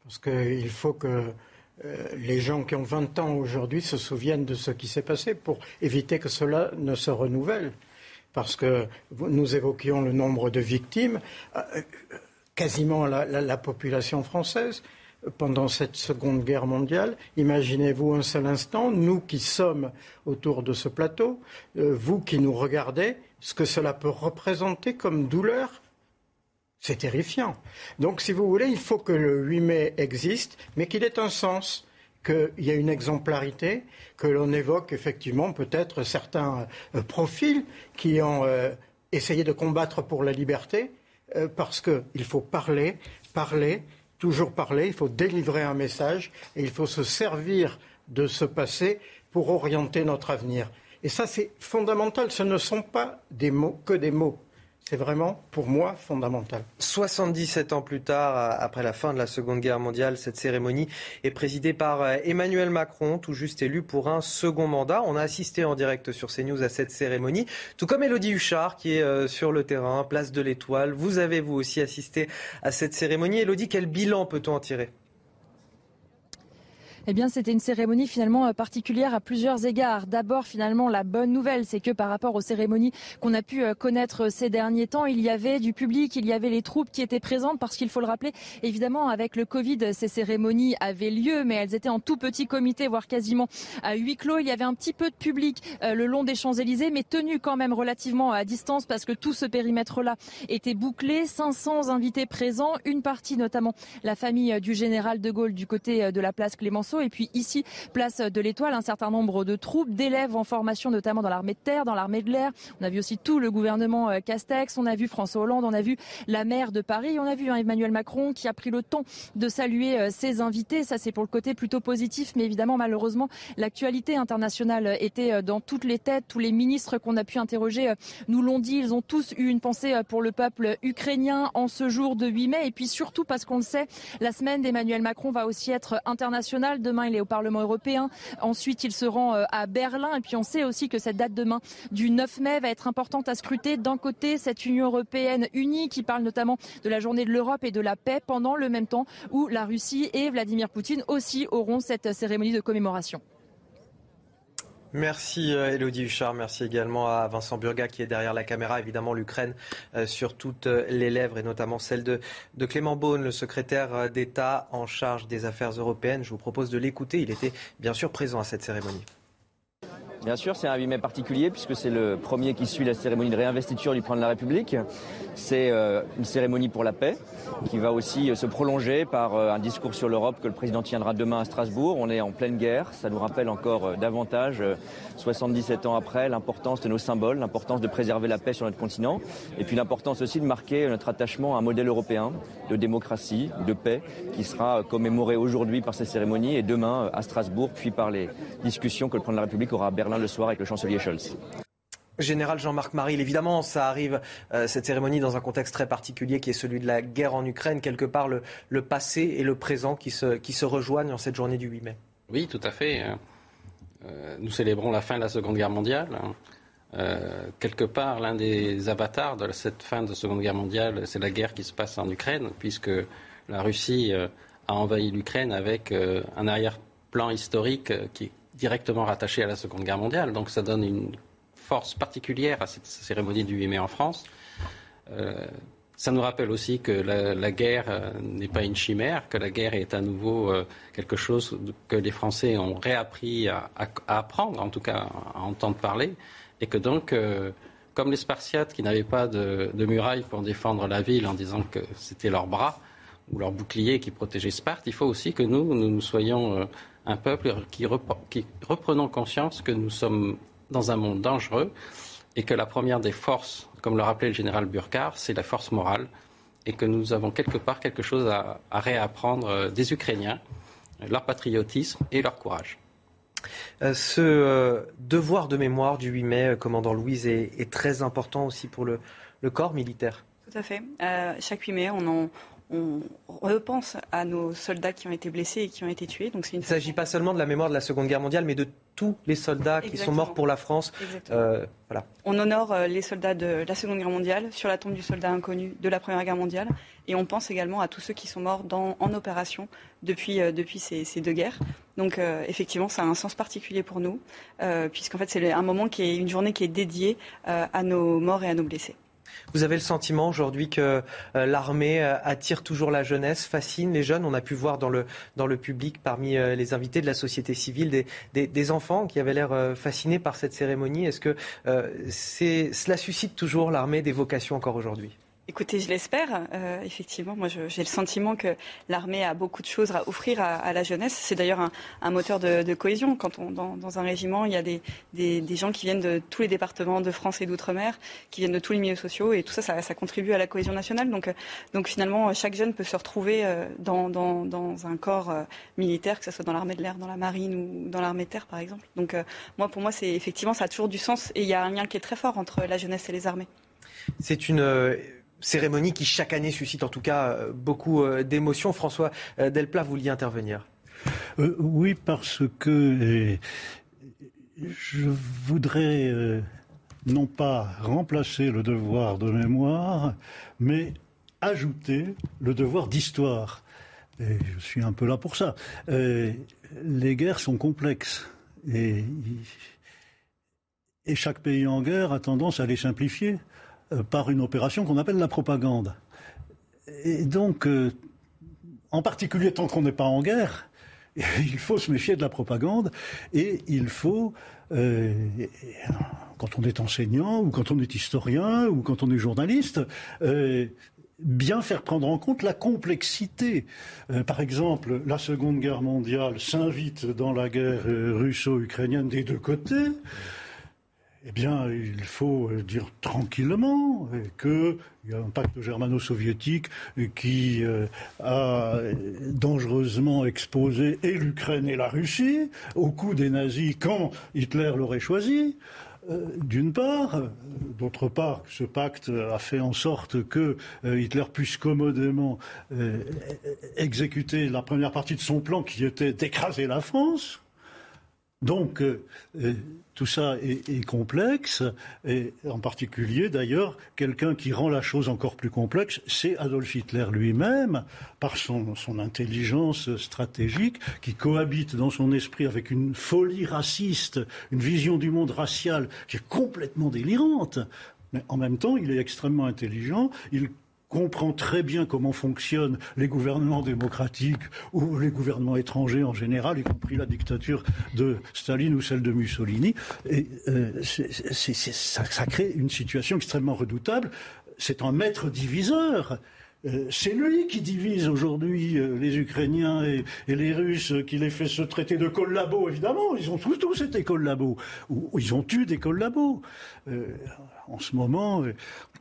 Parce qu'il faut que euh, les gens qui ont 20 ans aujourd'hui se souviennent de ce qui s'est passé pour éviter que cela ne se renouvelle. Parce que nous évoquions le nombre de victimes, euh, quasiment la, population française pendant cette Seconde Guerre mondiale. Imaginez-vous un seul instant, nous qui sommes autour de ce plateau, euh, vous qui nous regardez, ce que cela peut représenter comme douleur c'est terrifiant. Donc, si vous voulez, il faut que le 8 mai existe, mais qu'il ait un sens, qu'il y ait une exemplarité, que l'on évoque effectivement peut-être certains euh, profils qui ont euh, essayé de combattre pour la liberté, euh, parce qu'il faut parler, parler, toujours parler, il faut délivrer un message, et il faut se servir de ce passé pour orienter notre avenir. Et ça, c'est fondamental. Ce ne sont pas des mots, que des mots. C'est vraiment, pour moi, fondamental. 77 ans plus tard, après la fin de la Seconde Guerre mondiale, cette cérémonie est présidée par euh, Emmanuel Macron, tout juste élu pour un second mandat. On a assisté en direct sur CNews à cette cérémonie, tout comme Elodie Huchard qui est euh, sur le terrain, place de l'Étoile. Vous avez vous aussi assisté à cette cérémonie. Elodie, quel bilan peut-on en tirer? Eh bien, c'était une cérémonie finalement euh, particulière à plusieurs égards. D'abord, finalement, la bonne nouvelle, c'est que par rapport aux cérémonies qu'on a pu euh, connaître ces derniers temps, il y avait du public, il y avait les troupes qui étaient présentes, parce qu'il faut le rappeler, évidemment, avec le Covid, ces cérémonies avaient lieu, mais elles étaient en tout petit comité, voire quasiment à huis clos. Il y avait un petit peu de public euh, le long des Champs-Élysées, mais tenu quand même relativement à distance, parce que tout ce périmètre-là était bouclé. 500 invités présents, une partie notamment la famille du général de Gaulle du côté de la place Clémenceau Et puis ici, place de l'Étoile, un certain nombre de troupes, d'élèves en formation, notamment dans l'armée de terre, dans l'armée de l'air. On a vu aussi tout le gouvernement euh, Castex, on a vu François Hollande, on a vu la maire de Paris, on a vu hein, Emmanuel Macron qui a pris le temps de saluer euh, ses invités. Ça, c'est pour le côté plutôt positif, mais évidemment, malheureusement, l'actualité internationale était dans toutes les têtes. Tous les ministres qu'on a pu interroger nous l'ont dit. Ils ont tous eu une pensée pour le peuple ukrainien en ce jour de 8 mai. Et puis surtout parce qu'on le sait, la semaine d'Emmanuel Macron va aussi être internationale. Demain, il est au Parlement européen. Ensuite, il se rend euh, à Berlin. Et puis on sait aussi que cette date demain du 9 mai va être importante à scruter. D'un côté, cette Union européenne unie qui parle notamment de la journée de l'Europe et de la paix pendant le même temps où la Russie et Vladimir Poutine aussi auront cette cérémonie de commémoration. Merci Elodie euh, Huchard, merci également à Vincent Burga qui est derrière la caméra, évidemment l'Ukraine euh, sur toutes euh, les lèvres et notamment celle de, de Clément Beaune, le secrétaire d'État en charge des affaires européennes. Je vous propose de l'écouter, il était bien sûr présent à cette cérémonie. Bien sûr, c'est un 8 mai particulier puisque c'est le premier qui suit la cérémonie de réinvestiture du président de la République. C'est euh, une cérémonie pour la paix qui va aussi euh, se prolonger par euh, un discours sur l'Europe que le président tiendra demain à Strasbourg. On est en pleine guerre, ça nous rappelle encore davantage, 77 ans après, l'importance de nos symboles, l'importance de préserver la paix sur notre continent et puis l'importance aussi de marquer notre attachement à un modèle européen de démocratie, de paix qui sera commémoré aujourd'hui par ces cérémonies et demain à Strasbourg puis par les discussions que le président de la République aura à Berlin le soir avec le chancelier Scholz. Général Jean-Marc Maril, évidemment, ça arrive, euh, cette cérémonie, dans un contexte très particulier qui est celui de la guerre en Ukraine, quelque part le, passé et le présent qui se, qui se rejoignent en cette journée du 8 mai. Oui, tout à fait. Euh, nous célébrons la fin de la Seconde Guerre mondiale. Euh, quelque part, l'un des avatars de cette fin de la Seconde Guerre mondiale, c'est la guerre qui se passe en Ukraine, puisque la Russie a envahi l'Ukraine avec un arrière-plan historique qui directement rattaché à la Seconde Guerre mondiale. Donc ça donne une force particulière à cette cérémonie du 8 mai en France. Euh, ça nous rappelle aussi que la, guerre euh, n'est pas une chimère, que la guerre est à nouveau euh, quelque chose que les Français ont réappris à, apprendre, en tout cas à entendre parler, et que donc, comme les Spartiates qui n'avaient pas de, muraille pour défendre la ville en disant que c'était leur bras ou leur bouclier qui protégeait Sparte, il faut aussi que nous, nous soyons un peuple qui, qui reprenons conscience que nous sommes dans un monde dangereux et que la première des forces, comme le rappelait le général Burkhardt, c'est la force morale et que nous avons quelque part quelque chose à, réapprendre euh, des Ukrainiens, leur patriotisme et leur courage. Euh, ce euh, devoir de mémoire du 8 mai, commandant Louise, est, très important aussi pour le, corps militaire. Tout à fait. chaque 8 mai, on en, on repense à nos soldats qui ont été blessés et qui ont été tués. Donc Il ne s'agit pas seulement de la mémoire de la Seconde Guerre mondiale, mais de tous les soldats qui sont morts pour la France. Euh, voilà. On honore euh, les soldats de la Seconde Guerre mondiale sur la tombe du soldat inconnu de la Première Guerre mondiale. Et on pense également à tous ceux qui sont morts en opération depuis, euh, depuis ces, deux guerres. Donc effectivement, ça a un sens particulier pour nous, puisqu'en fait c'est un moment qui est une journée qui est dédiée à nos morts et à nos blessés. Vous avez le sentiment aujourd'hui que euh, l'armée euh, attire toujours la jeunesse, fascine les jeunes? On a pu voir dans le, dans le public, parmi euh, les invités de la société civile, des, enfants qui avaient l'air fascinés par cette cérémonie. Est-ce que cela suscite toujours l'armée des vocations encore aujourd'hui? Écoutez, je l'espère. Euh, effectivement, moi, j'ai le sentiment que l'armée a beaucoup de choses à offrir à, la jeunesse. C'est d'ailleurs un, moteur de, cohésion. Quand on dans, un régiment, il y a des, gens qui viennent de tous les départements de France et d'outre-mer, qui viennent de tous les milieux sociaux, et tout ça, ça, contribue à la cohésion nationale. Donc, donc finalement, chaque jeune peut se retrouver euh, dans, un corps euh, militaire, que ce soit dans l'armée de l'air, dans la marine ou dans l'armée de terre, par exemple. Donc, moi, pour moi, c'est effectivement, ça a toujours du sens, et il y a un lien qui est très fort entre la jeunesse et les armées. C'est une cérémonie qui chaque année suscite en tout cas euh, beaucoup euh, d'émotions. François euh, Delplat, vous vouliez intervenir? Oui, parce que je voudrais non pas remplacer le devoir de mémoire, mais ajouter le devoir d'histoire. Et je suis un peu là pour ça. les guerres sont complexes et, et chaque pays en guerre a tendance à les simplifier. Euh, par une opération qu'on appelle la propagande. Et donc, euh, en particulier tant qu'on n'est pas en guerre, il faut se méfier de la propagande et il faut, euh, quand on est enseignant ou quand on est historien ou quand on est journaliste, bien faire prendre en compte la complexité. Par exemple, la Seconde Guerre mondiale s'invite dans la guerre russo-ukrainienne des deux côtés. Eh bien, il faut dire tranquillement qu'il y a un pacte germano-soviétique qui a dangereusement exposé et l'Ukraine et la Russie au coup des nazis quand Hitler l'aurait choisi. Euh, d'une part. D'autre part, ce pacte a fait en sorte que euh, Hitler puisse commodément euh, exécuter la première partie de son plan qui était d'écraser la France. Donc, tout ça est, complexe, et en particulier d'ailleurs, quelqu'un qui rend la chose encore plus complexe, c'est Adolf Hitler lui-même, par son, intelligence stratégique, qui cohabite dans son esprit avec une folie raciste, une vision du monde racial qui est complètement délirante. Mais en même temps, il est extrêmement intelligent, comprend très bien comment fonctionnent les gouvernements démocratiques ou les gouvernements étrangers en général, y compris la dictature de Staline ou celle de Mussolini. Euh, ça, crée une situation extrêmement redoutable. C'est un maître diviseur. Euh, c'est lui qui divise aujourd'hui euh, les Ukrainiens et, les Russes, qui les fait se traiter de collabos, évidemment. Ils ont tous, tous été collabos. Ou, ils ont eu des collabos. en ce moment,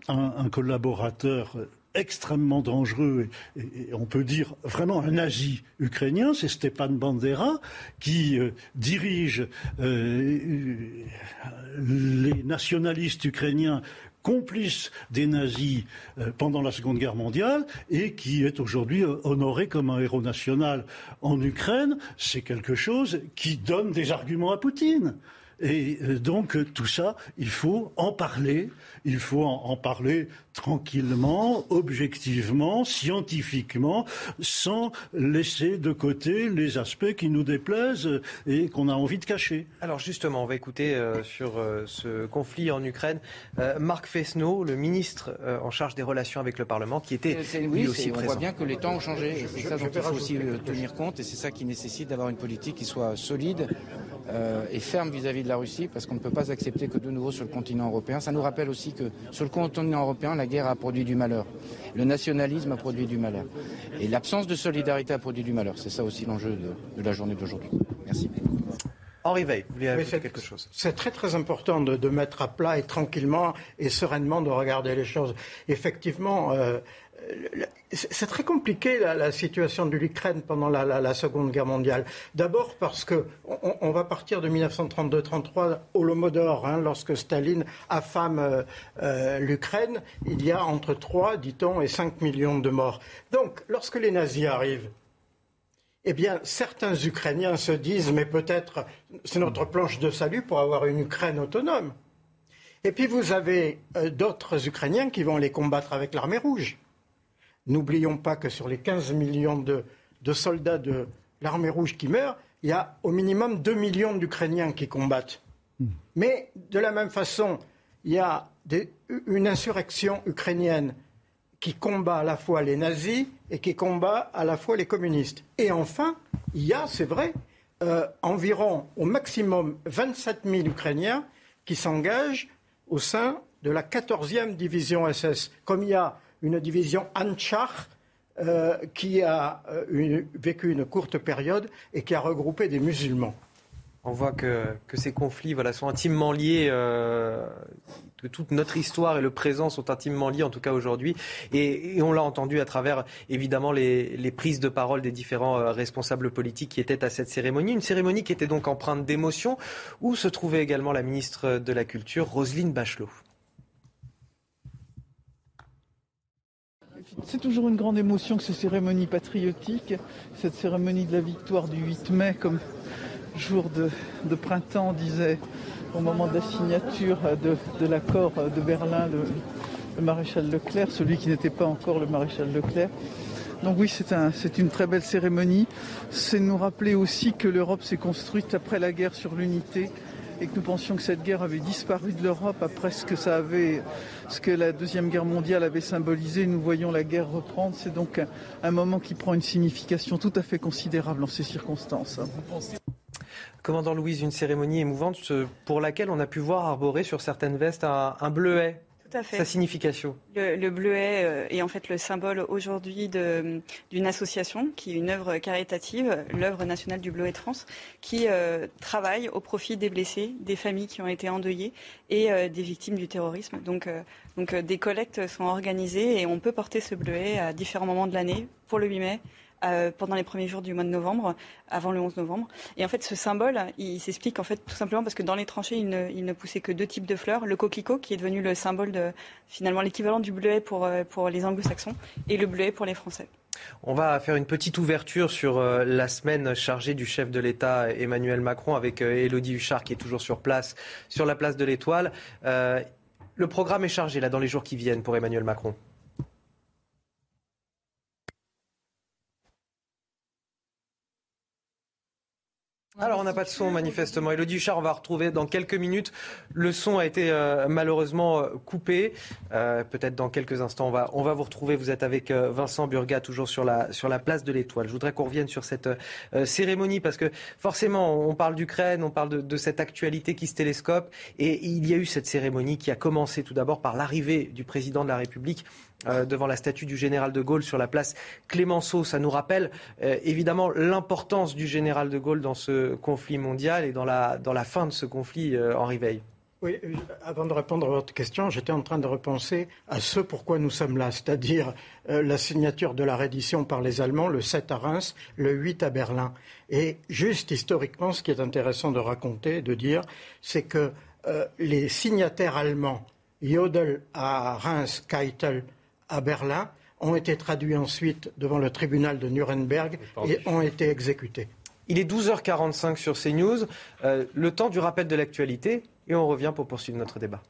un collaborateur extrêmement dangereux et, on peut dire vraiment un nazi ukrainien, c'est Stepan Bandera qui euh, dirige euh, les nationalistes ukrainiens complices des nazis euh, pendant la Seconde Guerre mondiale et qui est aujourd'hui honoré comme un héros national en Ukraine, c'est quelque chose qui donne des arguments à Poutine. Et donc tout ça, il faut en parler, il faut en parler tranquillement, objectivement, scientifiquement, sans laisser de côté les aspects qui nous déplaisent et qu'on a envie de cacher. Alors justement, on va écouter euh, sur euh, ce conflit en Ukraine euh, Marc Fesneau, le ministre en charge des relations avec le Parlement, qui était lui aussi présent. On voit bien que les temps ont changé, c'est ça dont il faut aussi tenir compte, et c'est ça qui nécessite d'avoir une politique qui soit solide et ferme vis-à-vis -vis de la Russie, parce qu'on ne peut pas accepter que de nouveau sur le continent européen. Ça nous rappelle aussi que sur le continent européen, la guerre a produit du malheur. Le nationalisme a produit du malheur. Et l'absence de solidarité a produit du malheur. C'est ça aussi l'enjeu de, la journée d'aujourd'hui. Merci. Henri Veil, vous voulez ajouter quelque chose? C'est très très important de, mettre à plat et tranquillement et sereinement de regarder les choses. Effectivement, euh, c'est très compliqué la, situation de l'Ukraine pendant la, Seconde Guerre mondiale. D'abord parce que on, va partir de 1932-33 au Lomodor, hein, lorsque Staline affame euh, euh, l'Ukraine, il y a entre 3, dit-on, et 5 millions de morts. Donc, lorsque les nazis arrivent, eh bien, certains Ukrainiens se disent, mais peut-être c'est notre planche de salut pour avoir une Ukraine autonome. Et puis vous avez euh, d'autres Ukrainiens qui vont les combattre avec l'armée rouge. N'oublions pas que sur les 15 millions de, soldats de l'armée rouge qui meurent, il y a au minimum 2 millions d'Ukrainiens qui combattent. Hmm. Mais de la même façon, il y a une insurrection ukrainienne qui combat à la fois les nazis et qui combat à la fois les communistes. Et enfin, il y a, c'est vrai, euh, environ au maximum 27 000 Ukrainiens qui s'engagent au sein de la 14e division SS. Comme il y a une division Anchar euh, qui a euh, vécu une courte période et qui a regroupé des musulmans. On voit que, ces conflits voilà, sont intimement liés, euh, que toute notre histoire et le présent sont intimement liés, en tout cas aujourd'hui. Et, on l'a entendu à travers, évidemment, les, les, prises de parole des différents responsables politiques qui étaient à cette cérémonie. Une cérémonie qui était donc empreinte d'émotion, où se trouvait également la ministre de la Culture, Roselyne Bachelot. C'est toujours une grande émotion que ces cérémonies patriotiques, cette cérémonie de la victoire du 8 mai comme jour de, printemps, disait au moment de la signature de, l'accord de Berlin le, maréchal Leclerc, celui qui n'était pas encore le maréchal Leclerc. Donc oui, c'est une très belle cérémonie. C'est nous rappeler aussi que l'Europe s'est construite après la guerre sur l'unité et que nous pensions que cette guerre avait disparu de l'Europe après ce que ça avait, ce que la deuxième guerre mondiale avait symbolisé. Nous voyons la guerre reprendre. C'est donc un, moment qui prend une signification tout à fait considérable en ces circonstances. Commandant Louise, une cérémonie émouvante pour laquelle on a pu voir arborer sur certaines vestes un, bleuet Sa signification Le, bleuet euh, est en fait le symbole aujourd'hui d'une association qui est une œuvre caritative, l'œuvre nationale du bleuet de France, qui euh, travaille au profit des blessés, des familles qui ont été endeuillées et euh, des victimes du terrorisme. Donc, donc des collectes sont organisées et on peut porter ce bleuet à différents moments de l'année pour le 8 mai, pendant les premiers jours du mois de novembre, avant le 11 novembre. Et en fait, ce symbole, il s'explique en fait tout simplement parce que dans les tranchées, il ne, poussait que deux types de fleurs le coquelicot, qui est devenu le symbole de finalement l'équivalent du bleuet pour, euh, les Anglo-Saxons, et le bleuet pour les Français. On va faire une petite ouverture sur euh, la semaine chargée du chef de l'État Emmanuel Macron avec Élodie Huchard qui est toujours sur place, sur la place de l'Étoile. le programme est chargé là dans les jours qui viennent pour Emmanuel Macron. Alors, on n'a pas de son, manifestement. Elodie Huchard, on va retrouver dans quelques minutes. Le son a été euh, malheureusement euh, coupé. Euh, peut-être dans quelques instants, on va, on va vous retrouver. Vous êtes avec Vincent Burga, toujours sur la, sur la place de l'Étoile. Je voudrais qu'on revienne sur cette cérémonie, parce que forcément, on parle d'Ukraine, on parle de, cette actualité qui se télescope. Et il y a eu cette cérémonie qui a commencé tout d'abord par l'arrivée du président de la République euh, devant la statue du général de Gaulle sur la place Clémenceau. Ça nous rappelle euh, évidemment l'importance du général de Gaulle dans ce conflit mondial et dans la, dans la fin de ce conflit, euh, Henri Veil. Oui, avant de répondre à votre question, j'étais en train de repenser à ce pourquoi nous sommes là, c'est-à-dire la signature de la reddition par les Allemands le 7 à Reims, le 8 à Berlin. Et juste historiquement, ce qui est intéressant de raconter, de dire, c'est que les signataires allemands, Jodl à Reims, Keitel à Berlin ont été traduits ensuite devant le tribunal de Nuremberg et ont été exécutés. Il est 12h45 sur CNews, euh, le temps du rappel de l'actualité, et on revient pour poursuivre notre débat.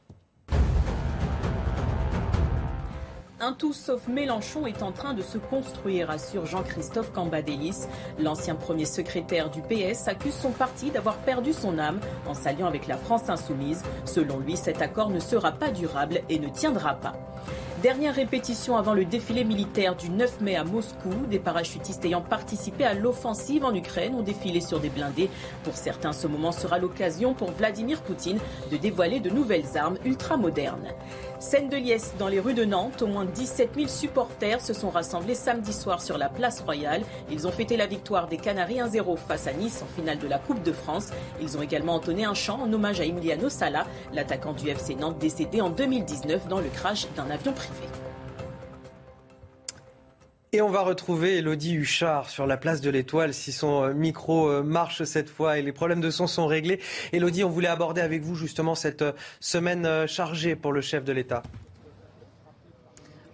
Un tout sauf Mélenchon est en train de se construire, assure Jean-Christophe Cambadélis. L'ancien premier secrétaire du PS accuse son parti d'avoir perdu son âme en s'alliant avec la France insoumise. Selon lui, cet accord ne sera pas durable et ne tiendra pas. Dernière répétition avant le défilé militaire du 9 mai à Moscou. Des parachutistes ayant participé à l'offensive en Ukraine ont défilé sur des blindés. Pour certains, ce moment sera l'occasion pour Vladimir Poutine de dévoiler de nouvelles armes ultramodernes. Scène de liesse dans les rues de Nantes. Au moins 17 000 supporters se sont rassemblés samedi soir sur la place Royale. Ils ont fêté la victoire des Canaries 1-0 face à Nice en finale de la Coupe de France. Ils ont également entonné un chant en hommage à Emiliano Sala, l'attaquant du FC Nantes décédé en 2019 dans le crash d'un avion privé. Et on va retrouver Elodie Huchard sur la place de l'Étoile si son euh, micro euh, marche cette fois et les problèmes de son sont réglés. Elodie, on voulait aborder avec vous justement cette euh, semaine chargée pour le chef de l'État.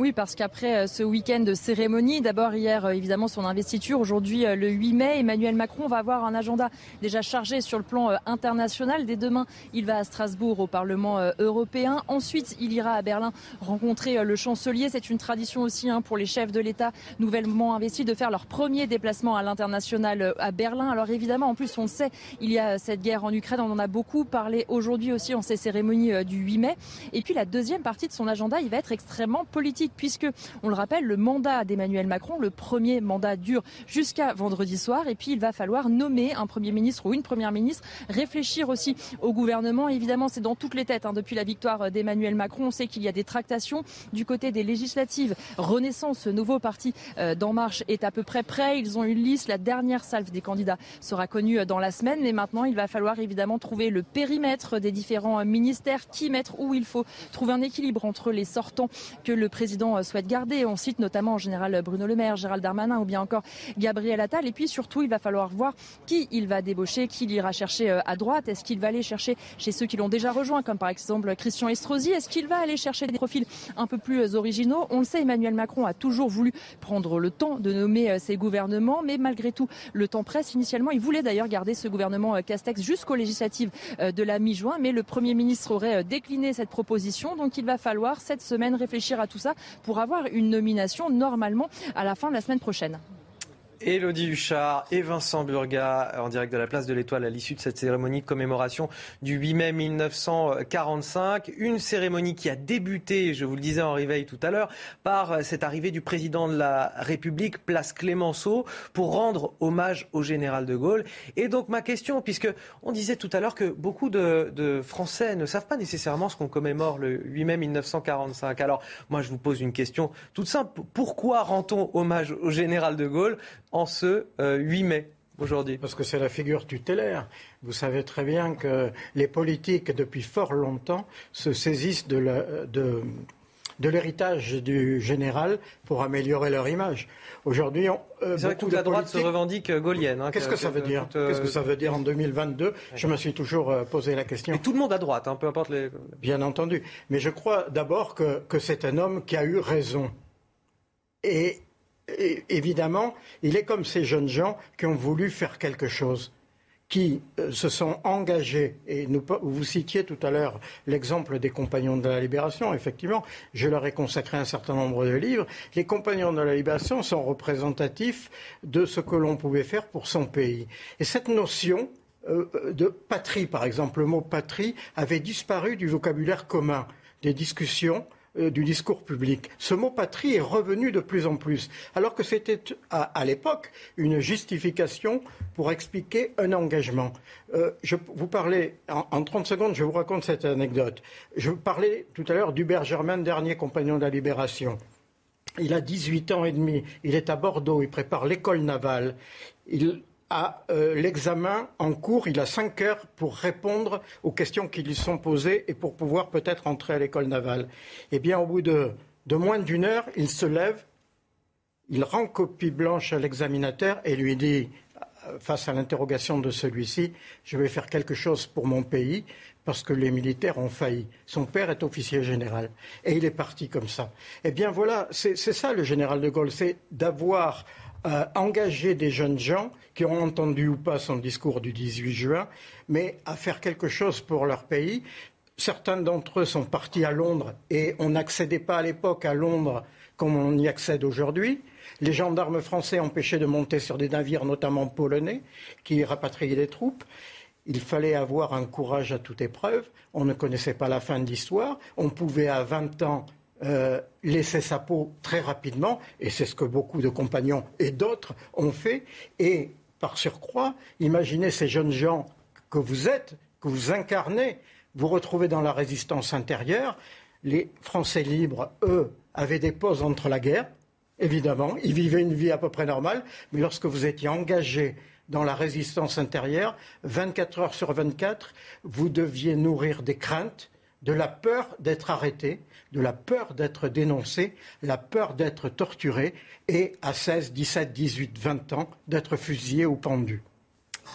Oui, parce qu'après euh, ce week-end de cérémonie, d'abord hier euh, évidemment son investiture, aujourd'hui euh, le 8 mai, Emmanuel Macron va avoir un agenda déjà chargé sur le plan international. Dès demain, il va à Strasbourg au Parlement européen. Ensuite, il ira à Berlin rencontrer le chancelier. C'est une tradition aussi hein, pour les chefs de l'État nouvellement investis de faire leur premier déplacement à l'international à Berlin. Alors évidemment, en plus, on sait, il y a cette guerre en Ukraine. On en a beaucoup parlé aujourd'hui aussi en ces cérémonies du 8 mai. Et puis la deuxième partie de son agenda, il va être extrêmement politique puisque, on le rappelle, le mandat d'Emmanuel Macron, le premier mandat dure jusqu'à vendredi soir et puis il va falloir nommer un Premier ministre ou une Première ministre, réfléchir aussi au gouvernement. Évidemment, c'est dans toutes les têtes. Hein. Depuis la victoire d'Emmanuel Macron, on sait qu'il y a des tractations du côté des législatives. Renaissance, ce nouveau parti euh, d'En Marche, est à peu près prêt. Ils ont une liste. La dernière salve des candidats sera connue euh, dans la semaine. Mais maintenant, il va falloir évidemment trouver le périmètre des différents euh, ministères, qui mettre où il faut trouver un équilibre entre les sortants que le président euh, souhaite garder. On cite notamment en général Bruno Le Maire, Gérald Darmanin ou bien encore Gabriel Attal. Et puis surtout, il va falloir voir qui il va débaucher, qui il ira chercher euh, à droite. Est-ce qu'il va aller chercher chez ceux qui l'ont déjà rejoint, comme par exemple Christian Estrosi? Est-ce qu'il va aller chercher des profils un peu plus euh, originaux? On le sait, Emmanuel Macron a toujours voulu prendre le temps de nommer ses gouvernements, mais malgré tout, le temps presse. Initialement, il voulait d'ailleurs garder ce gouvernement Castex jusqu'aux législatives de la mi-juin, mais le Premier ministre aurait décliné cette proposition. Donc il va falloir cette semaine réfléchir à tout ça pour avoir une nomination normalement à la fin de la semaine prochaine. Elodie Huchard et Vincent Burga en direct de la place de l'Étoile à l'issue de cette cérémonie de commémoration du 8 mai 1945. Une cérémonie qui a débuté, je vous le disais en réveil tout à l'heure, par cette arrivée du président de la République, place Clémenceau, pour rendre hommage au général de Gaulle. Et donc ma question, puisque on disait tout à l'heure que beaucoup de Français ne savent pas nécessairement ce qu'on commémore le 8 mai 1945. Alors moi je vous pose une question toute simple. Pourquoi rend-on hommage au général de Gaulle en ce 8 euh, mai aujourd'hui Parce que c'est la figure tutélaire. Vous savez très bien que les politiques, depuis fort longtemps, se saisissent de, l'héritage du général pour améliorer leur image. Aujourd'hui, euh, c'est vrai que toute la droite se revendique euh, gaulienne. Hein, Qu'est-ce que, ça veut dire Qu'est-ce que ça veut dire en 2022 Je me suis toujours posé la question. Et tout le monde à droite, hein, peu importe les. Bien entendu. Mais je crois d'abord que, que c'est un homme qui a eu raison. Et évidemment, il est comme ces jeunes gens qui ont voulu faire quelque chose qui euh, se sont engagés, et vous citiez tout à l'heure l'exemple des compagnons de la libération, effectivement, je leur ai consacré un certain nombre de livres, les compagnons de la libération sont représentatifs de ce que l'on pouvait faire pour son pays. Et cette notion euh, de patrie, par exemple, le mot patrie avait disparu du vocabulaire commun. Des discussions euh, du discours public. Ce mot patrie est revenu de plus en plus, alors que c'était à, l'époque une justification pour expliquer un engagement. Euh, je vous parlais, en, 30 secondes, je vous raconte cette anecdote. Je vous parlais tout à l'heure d'Hubert Germain, dernier compagnon de la Libération. Il a 18 ans et demi, il est à Bordeaux, il prépare l'école navale. Il à euh, l'examen en cours. Il a cinq heures pour répondre aux questions qui lui sont posées et pour pouvoir peut-être entrer à l'école navale. Eh bien, au bout de, moins d'une heure, il se lève, il rend copie blanche à l'examinateur et lui dit, euh, face à l'interrogation de celui-ci, je vais faire quelque chose pour mon pays parce que les militaires ont failli. Son père est officier général. Et il est parti comme ça. Eh bien voilà, c'est ça le général de Gaulle, c'est d'avoir engager des jeunes gens qui ont entendu ou pas son discours du 18 juin, mais à faire quelque chose pour leur pays. Certains d'entre eux sont partis à Londres et on n'accédait pas à l'époque à Londres comme on y accède aujourd'hui. Les gendarmes français empêchaient de monter sur des navires, notamment polonais, qui rapatriaient des troupes. Il fallait avoir un courage à toute épreuve. On ne connaissait pas la fin de l'histoire. On pouvait, à 20 ans, euh, laisser sa peau très rapidement, et c'est ce que beaucoup de compagnons et d'autres ont fait. Et par surcroît, imaginez ces jeunes gens que vous êtes, que vous incarnez, vous retrouvez dans la résistance intérieure. Les Français libres, eux, avaient des pauses entre la guerre, évidemment, ils vivaient une vie à peu près normale, mais lorsque vous étiez engagé dans la résistance intérieure, 24 heures sur 24, vous deviez nourrir des craintes, de la peur d'être arrêté, de la peur d'être dénoncé, la peur d'être torturé et à 16, 17, 18, 20 ans d'être fusillé ou pendu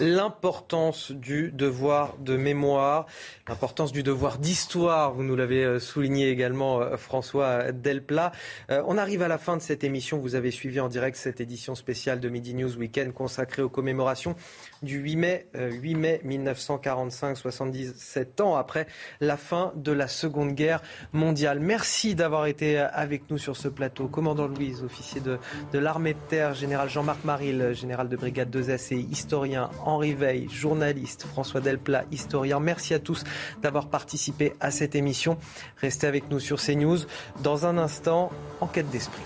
l'importance du devoir de mémoire, l'importance du devoir d'histoire. Vous nous l'avez euh, souligné également, euh, François Delplat. Euh, on arrive à la fin de cette émission. Vous avez suivi en direct cette édition spéciale de Midi News Weekend consacrée aux commémorations du 8 mai, 8 mai 1945, 77 ans après la fin de la Seconde Guerre mondiale. Merci d'avoir été avec nous sur ce plateau. Commandant Louise, officier de, l'armée de terre, général Jean-Marc Maril, général de brigade 2S et historien Henri Veil, journaliste, François Delplat, historien. Merci à tous d'avoir participé à cette émission. Restez avec nous sur CNews. Dans un instant, enquête d'esprit.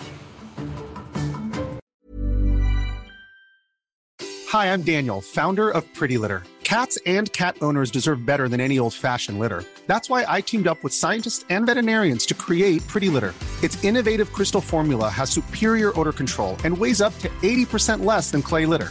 Hi, I'm Daniel, founder of Pretty Litter. Cats and cat owners deserve better than any old-fashioned litter. That's why I teamed up with scientists and veterinarians to create Pretty Litter. Its innovative crystal formula has superior odor control and weighs up to 80% less than clay litter.